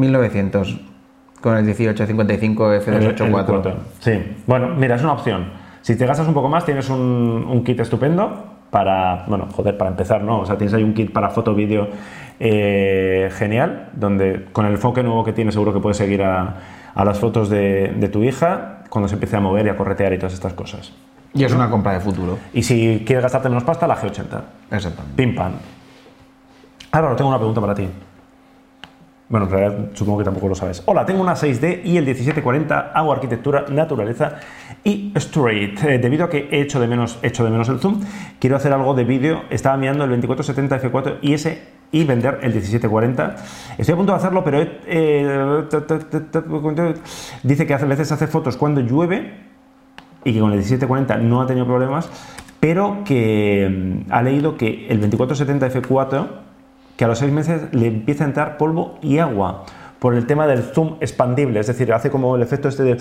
1900 con el 1855 F284. Sí, bueno, mira, es una opción. Si te gastas un poco más, tienes un, un kit estupendo para, bueno, joder, para empezar, ¿no? O sea, tienes ahí un kit para foto, vídeo eh, genial, donde con el enfoque nuevo que tienes seguro que puedes seguir a, a las fotos de, de tu hija cuando se empiece a mover y a corretear y todas estas cosas. Y es una compra de futuro. Y si quieres gastarte menos pasta, la G80. Exactamente. Pim pam. Álvaro, tengo una pregunta para ti. Bueno, en realidad supongo que tampoco lo sabes. Hola, tengo una 6D y el 1740 hago arquitectura, naturaleza y street. Eh, debido a que he hecho de menos, echo de menos el zoom, quiero hacer algo de vídeo. Estaba mirando el 2470 F4 y ese y vender el 1740. Estoy a punto de hacerlo, pero eh, dice que a veces hace fotos cuando llueve y que con el 1740 no ha tenido problemas, pero que mm, ha leído que el 2470 F4, que a los seis meses le empieza a entrar polvo y agua por el tema del zoom expandible, es decir, hace como el efecto este de...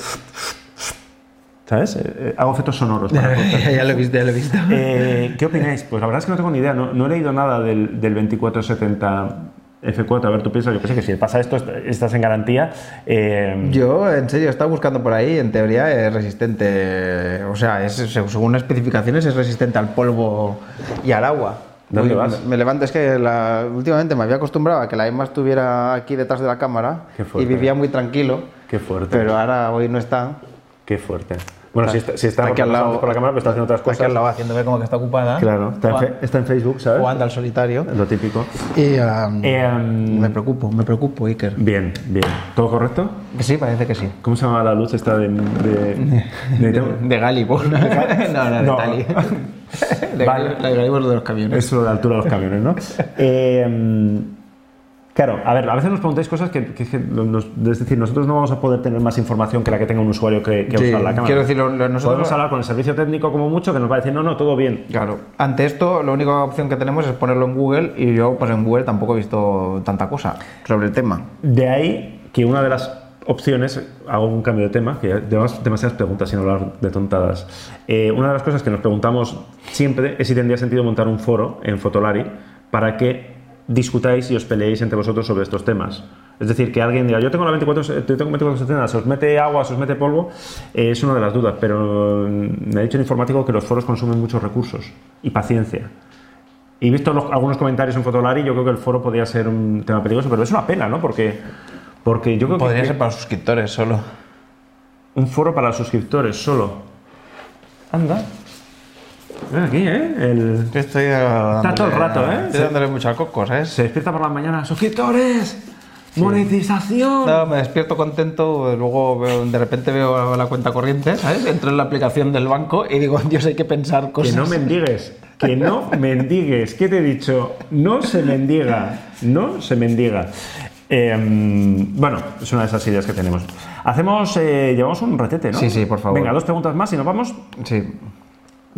¿Sabes? Eh, eh, hago efectos sonoros. para podcast. ya lo he visto, ya lo he visto. Eh, ¿Qué opináis? Pues la verdad es que no tengo ni idea, no, no he leído nada del, del 2470 F4. A ver, tú piensas, yo pensé que si pasa esto, est- estás en garantía. eh, Yo, en serio, estaba buscando por ahí, en teoría es resistente, o sea, es, según especificaciones es resistente al polvo y al agua. ¿Dónde Uy, vas? Me, me levanto, es que la- últimamente me había acostumbrado a que la Emma estuviera aquí detrás de la cámara y vivía muy tranquilo, Qué fuerte. pero ahora hoy no está. Qué fuerte. Bueno, si está, si está aquí al lado, por la cámara, pero está haciendo otras Está cosas. aquí al lado haciéndome como que está ocupada. Claro, está en, Juan- fe- está en Facebook, ¿sabes? Jugando al solitario. Lo típico. Y um, Em, me preocupo, me preocupo, Iker. Bien, bien. ¿Todo correcto? Sí, parece que sí. ¿Cómo se llama la luz esta de... de, de- De Galibor. no, no, de No. Tali. De Vale. La de de los camiones. Eso de la altura de los camiones, ¿no? Eh, claro, a ver, a veces nos preguntáis cosas que, que- que nos- es decir, nosotros no vamos a poder tener más información que la que tenga un usuario que, que Sí, usa la cámara. quiero decir, lo- lo- nosotros- Podemos hablar con el servicio técnico como mucho que nos va a decir, no, no, todo bien. Claro. Ante esto, la única opción que tenemos es ponerlo en Google y yo, pues en Google tampoco he visto tanta cosa sobre el tema. De ahí que una de las opciones, hago un cambio de tema, que llevamos demasiadas preguntas sin hablar de tontadas. Eh, una de las cosas que nos preguntamos siempre es si tendría sentido montar un foro en Fotolari para que discutáis y os peleéis entre vosotros sobre estos temas. Es decir, que alguien diga, yo tengo la 24, yo tengo 2470, se os mete agua, se os mete polvo, eh, es una de las dudas, pero mm, me ha dicho el informático que los foros consumen muchos recursos y paciencia. Y visto los- algunos comentarios en Fotolari, yo creo que el foro podría ser un tema peligroso, pero es una pena, ¿no? Porque, porque yo creo Podría que, ser para suscriptores solo. un foro para suscriptores solo. Anda. Aquí, ¿eh? El... Estoy Está todo el rato, ¿eh? Estoy dándole mucho al coco, ¿sabes? Se despierta por la mañana. ¡Suscriptores! ¡Monetización! No, me despierto contento, luego veo- de repente veo la cuenta corriente, ¿sabes? Entro en la aplicación del banco y digo, Dios, hay que pensar Que cosas. no mendigues, que no mendigues. ¿Qué te he dicho? No se mendiga, no se mendiga. Eh, bueno, es una de esas ideas que tenemos. Hacemos, eh, llevamos un retete, ¿no? Sí, sí, por favor. Venga, dos preguntas más y nos vamos. Sí.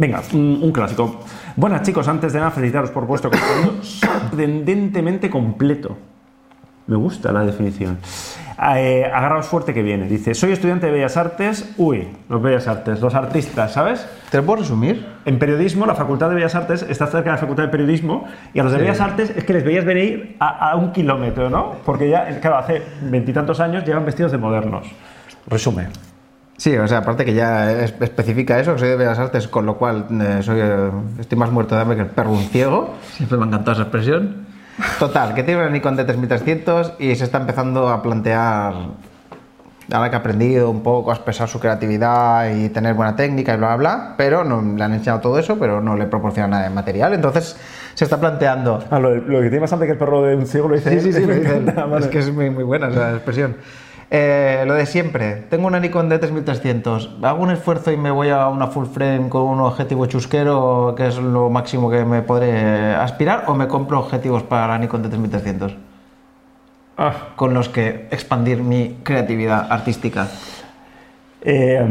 Venga, un, un clásico. Buenas chicos, antes de nada felicitaros por vuestro contenido sorprendentemente completo. Me gusta la definición. Eh, agarraos fuerte que viene. Dice, soy estudiante de Bellas Artes. Uy, los Bellas Artes, los artistas, ¿sabes? ¿Te lo puedo resumir? En periodismo, la Facultad de Bellas Artes está cerca de la Facultad de Periodismo y a los de Bellas Artes es que les veías venir a, a un kilómetro, ¿no? Porque ya, claro, hace veintitantos años llevan vestidos de modernos. Resume. Sí, o sea, aparte que ya es- especifica eso, que soy de Bellas Artes, con lo cual eh, soy, eh, estoy más muerto de hambre que el perro un ciego. Siempre me ha encantado esa expresión. Total, que tiene una Nikon D3300 y se está empezando a plantear, ahora que ha aprendido un poco a expresar su creatividad y tener buena técnica y bla, bla, bla, pero no le han enseñado todo eso, pero no le proporcionan nada de material. Entonces se está planteando Ah, lo, lo que tiene más hambre que el perro de un ciego lo dice Sí, sí, sí, él. lo Me dicen. encanta, vale. Es que es muy, muy buena esa expresión. Eh, lo de siempre. Tengo una Nikon D3300. Hago un esfuerzo y me voy a una full frame con un objetivo chusquero, que es lo máximo que me podré aspirar, o me compro objetivos para la Nikon D3300 Ah. con los que expandir mi creatividad artística. Eh,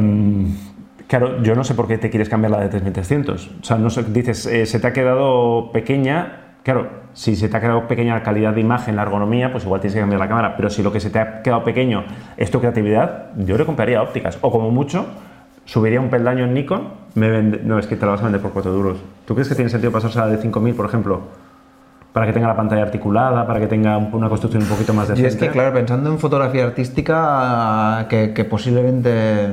claro, yo no sé por qué te quieres cambiar la de 3300. O sea, no sé, dices, eh, se te ha quedado pequeña. Claro, si se te ha quedado pequeña la calidad de imagen, la ergonomía, pues igual tienes que cambiar la cámara. Pero si lo que se te ha quedado pequeño es tu creatividad, yo le compraría ópticas. O como mucho, subiría un peldaño en Nikon. Me vende- no, es que te la vas a vender por 4 duros. ¿Tú crees que tiene sentido pasarse a la de 5000, por ejemplo? Para que tenga la pantalla articulada, para que tenga un- una construcción un poquito más Y decente. es que, claro, pensando en fotografía artística, que, que posiblemente,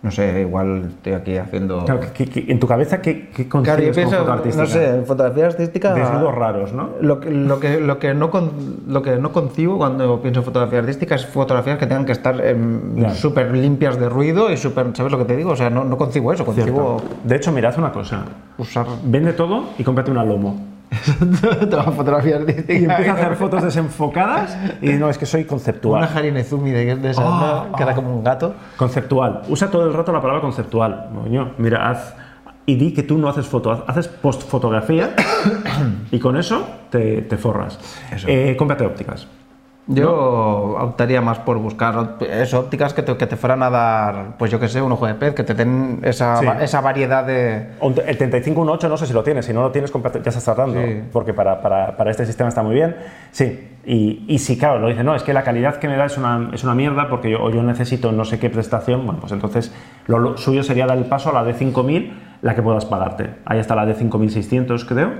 no sé, igual estoy aquí haciendo... Claro, en tu cabeza, ¿qué, qué Claro, yo concibes con pienso, foto artística? no sé, en fotografía artística... Desnudos raros, ¿no? Lo que, lo, que, lo, que no con- lo que no concibo cuando pienso en fotografía artística es fotografías que tengan que estar em, súper limpias de ruido y súper... ¿Sabes lo que te digo? O sea, no, no concibo eso, concibo De hecho, mira, haz una cosa. usar Vende todo y cómprate una lomo. toda fotografía artística. Y empieza a hacer fotos desenfocadas y no, es que soy conceptual. Una Harinezumi de, de esas, Ah, ¿no? Que era como un gato. Conceptual. Usa todo el rato la palabra conceptual. Coño, mira, haz... Y di que tú no haces foto, haces postfotografía y con eso te, te forras. Eh, cómprate ópticas. Yo optaría más por buscar eso, ópticas que te, que te fueran a dar, pues yo qué sé, un ojo de pez, que te den esa, Sí. esa variedad de... Un- El 3518 no sé si lo tienes, si no lo tienes, ya estás tardando, Sí. porque para, para- para este sistema está muy bien. Sí, y, y si claro, lo dices, no, es que la calidad que me da es una, es una mierda porque yo, o yo necesito no sé qué prestación, bueno, pues entonces lo, lo suyo sería dar el paso a la de 5000, la que puedas pagarte. Ahí está la de 5600, creo,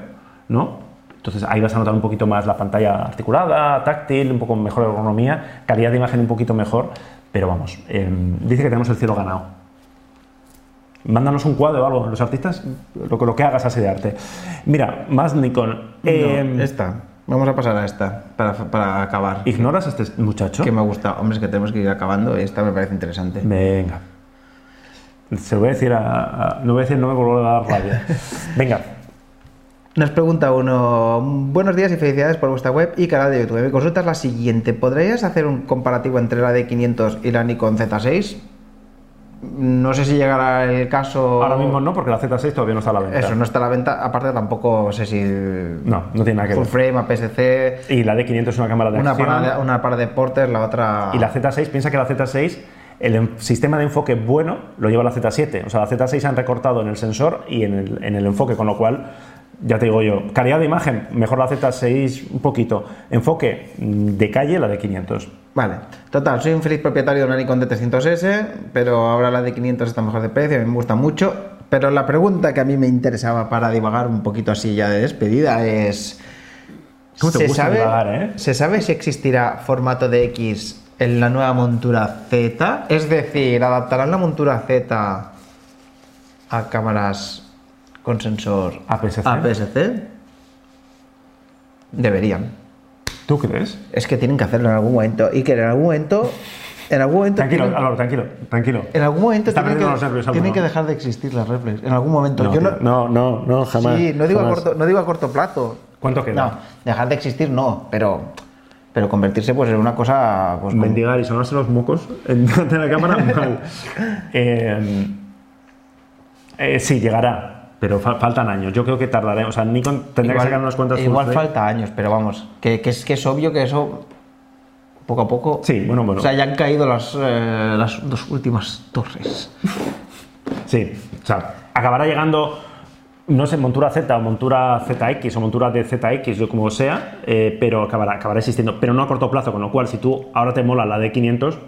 ¿no? Entonces ahí vas a notar un poquito más la pantalla articulada, táctil, un poco mejor ergonomía, calidad de imagen un poquito mejor, pero vamos, em, dice que tenemos el cielo ganado. Mándanos un cuadro o algo, los artistas, lo, que- lo que hagas así de arte. Mira, más Nikon. Em, No, esta. Vamos a pasar a esta, para, para acabar. ¿Ignoras a este muchacho? Que me gusta. Hombre, es que tenemos que ir acabando. Esta me parece interesante. Venga. Se lo voy a decir a, a- No voy a decir, no me vuelvo a dar rabia. Venga. Nos pregunta uno, buenos días y felicidades por vuestra web y canal de YouTube. Mi consulta es la siguiente, ¿podrías hacer un comparativo entre la D500 y la Nikon Z6? No sé si llegará el caso... Ahora mismo no, porque la Z6 todavía no está a la venta. Eso, no está a la venta. Aparte tampoco sé si... No, no tiene nada que Full ver. frame, APS-C, Y la D500 es una cámara de una acción. para, de, una para deportes, la otra... Y la Z6, piensa que la Z6, el sistema de enfoque bueno lo lleva la Z7. O sea, la Z6 han recortado en el sensor y en el, en el enfoque, con lo cual, ya te digo yo, calidad de imagen, mejor la Z6 un poquito. Enfoque mm, de calle, la de 500. Vale, total, soy un feliz propietario de una Nikon D300S, pero ahora la D500 está mejor de precio, a mí me gusta mucho. Pero la pregunta que a mí me interesaba para divagar un poquito así ya de despedida es... ¿Cómo te ¿se gusta sabe, divagar, eh? ¿Se sabe si existirá formato de X en la nueva montura Z? Es decir, ¿adaptarán la montura Z a cámaras con sensor APS-C? APS-C? Deberían. ¿Tú crees? Es que tienen que hacerlo en algún momento. Y que en algún momento. En algún momento. Tranquilo, tienen- Álvaro, tranquilo, tranquilo. en algún momento Está tienen, que, los nervios, tienen que dejar de existir las reflex. En algún momento. No, Yo no, no, no, no, jamás. sí, no digo, a corto, no digo a corto plazo. ¿Cuánto queda? No, dejar de existir no, pero. Pero convertirse pues en una cosa. Pues, Mendigar y sonarse los mocos en de la cámara, mal. Eh, eh, sí, llegará, pero fa- faltan años. Yo creo que tardaré. O sea, Nikon tendrá que sacar unas cuantas igual full falta años, pero vamos. Que, que es, que es obvio que eso. Poco a poco. Sí, bueno, bueno. O sea, ya han caído las, eh, las dos últimas torres. Sí, o sea, acabará llegando no sé, montura Z o montura ZX o montura de ZX, yo como sea, eh, pero acabará, acabará existiendo, pero no a corto plazo, con lo cual si tú ahora te mola la de 500,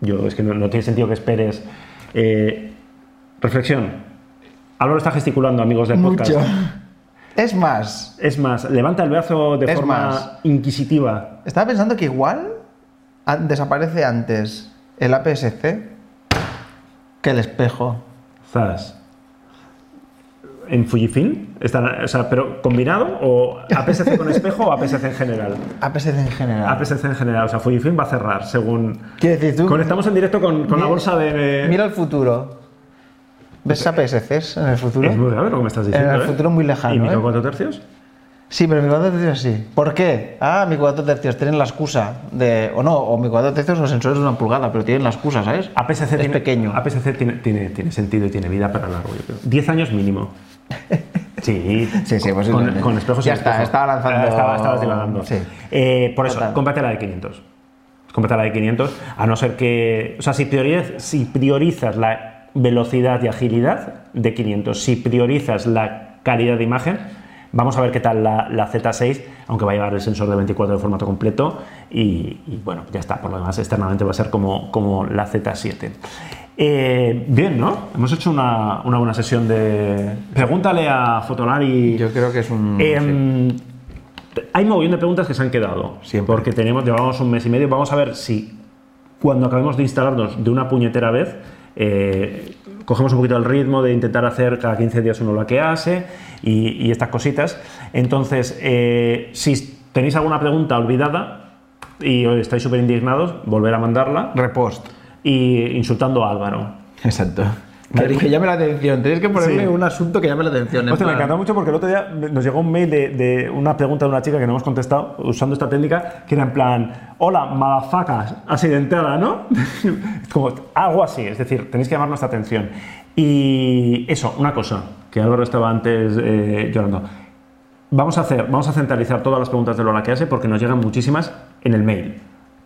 yo es que no, no tiene sentido que esperes. Eh, reflexión. Álvaro está gesticulando, amigos del podcast. Mucho. Es más, Es más, levanta el brazo de Es forma más. inquisitiva. estaba pensando que igual desaparece antes el APS-C que el espejo. Zas. ¿En Fujifilm? Está, o sea, ¿Pero combinado? ¿O APS-C con espejo o APS-C en general? APS-C en general. APS-C en general. O sea, Fujifilm va a cerrar según... Quiero decir, tú. Conectamos en directo con, con la bolsa de... Mira el futuro. ¿Ves APS-Cs en el futuro? Es muy lo que me estás diciendo. En el ¿eh? futuro muy lejano, ¿Y micro ¿eh? 4 tercios? Sí, pero mi 4 tercios sí. ¿Por qué? Ah, mi 4 tercios tienen la excusa de. O no, o mi 4 tercios los sensores de una pulgada, pero tienen la excusa, ¿sabes? APS-C es tiene, pequeño. APS-C tiene, tiene, tiene sentido y tiene vida para largo, yo creo. 10 años mínimo. Sí, Sí, sí, con, posiblemente. con espejos Ya sin está, espejo. estaba lanzando- Ah, Estaba, estabas divagando. Sí. Eh, por eso, Total. cómprate la de 500. Cómprate la de 500, a no ser que. O sea, si, prioriz- si priorizas la velocidad y agilidad de 500, si priorizas la calidad de imagen, vamos a ver qué tal la, la Z6, aunque va a llevar el sensor de 24 de formato completo. Y, y, bueno, ya está. Por lo demás, externamente va a ser como, como la Z7. Eh, bien, ¿no? Hemos hecho una, una buena sesión de. Pregúntale a Fotolari. Yo creo que es un. Em, Hay un mogollón de preguntas que se han quedado. Siempre. Porque tenemos, llevamos un mes y medio. Vamos a ver si cuando acabemos de instalarnos de una puñetera vez, eh, cogemos un poquito el ritmo de intentar hacer cada 15 días uno lo que hace y, y estas cositas. Entonces, eh, si tenéis alguna pregunta olvidada y estáis súper indignados, volver a mandarla Repost. y insultando a Álvaro. Exacto. Que, que llame la atención. Tenéis que ponerle Sí. un asunto que llame la atención. en Hostia, me encantó mucho porque el otro día nos llegó un mail de, de una pregunta de una chica que no hemos contestado usando esta técnica, que era en plan, hola, malafacas, accidentada, ¿no? Como algo así, es decir, tenéis que llamar nuestra atención. Y eso, una cosa, que Álvaro estaba antes eh, llorando. Vamos a hacer, vamos a centralizar todas las preguntas de Lola que hace porque nos llegan muchísimas en el mail,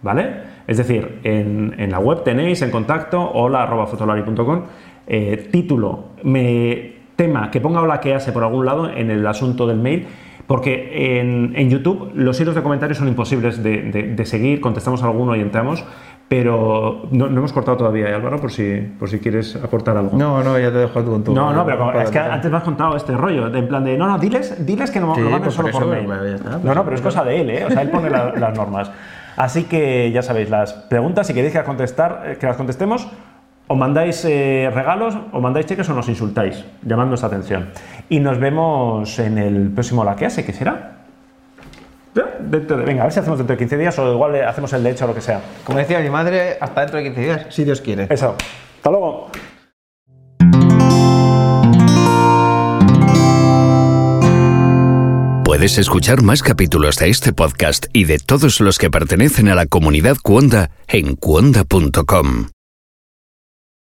¿vale? Es decir, en, en la web tenéis en contacto hola arroba fotolari.com eh, título, me, tema, que ponga hola que hace por algún lado en el asunto del mail, porque en, en YouTube los hilos de comentarios son imposibles de, de- de seguir, contestamos alguno y entramos, pero no, no hemos cortado todavía, ¿eh, Álvaro, por si, por si quieres aportar algo. No, no, ya te dejo tú con tu. No, no, pero como- es que antes me has contado este rollo, de en plan de, no, no, diles, diles que no Sí, lo manden pues solo por mail. está, pues no, no, pero es pues cosa de él, ¿eh? O sea, él pone la- las normas. Así que ya sabéis, las preguntas, si queréis que las, contestar, eh, que las contestemos, o mandáis eh, regalos, o mandáis cheques, o nos insultáis, llamando nuestra atención. Y nos vemos en el próximo La que hace, que será. Ya, dentro de- venga, a ver si hacemos dentro de 15 días o igual hacemos el de hecho o lo que sea. Como decía mi madre, hasta dentro de 15 días, si Dios quiere. Eso. Hasta luego. Puedes escuchar más capítulos de este podcast y de todos los que pertenecen a la comunidad Cuonda en cuonda.com.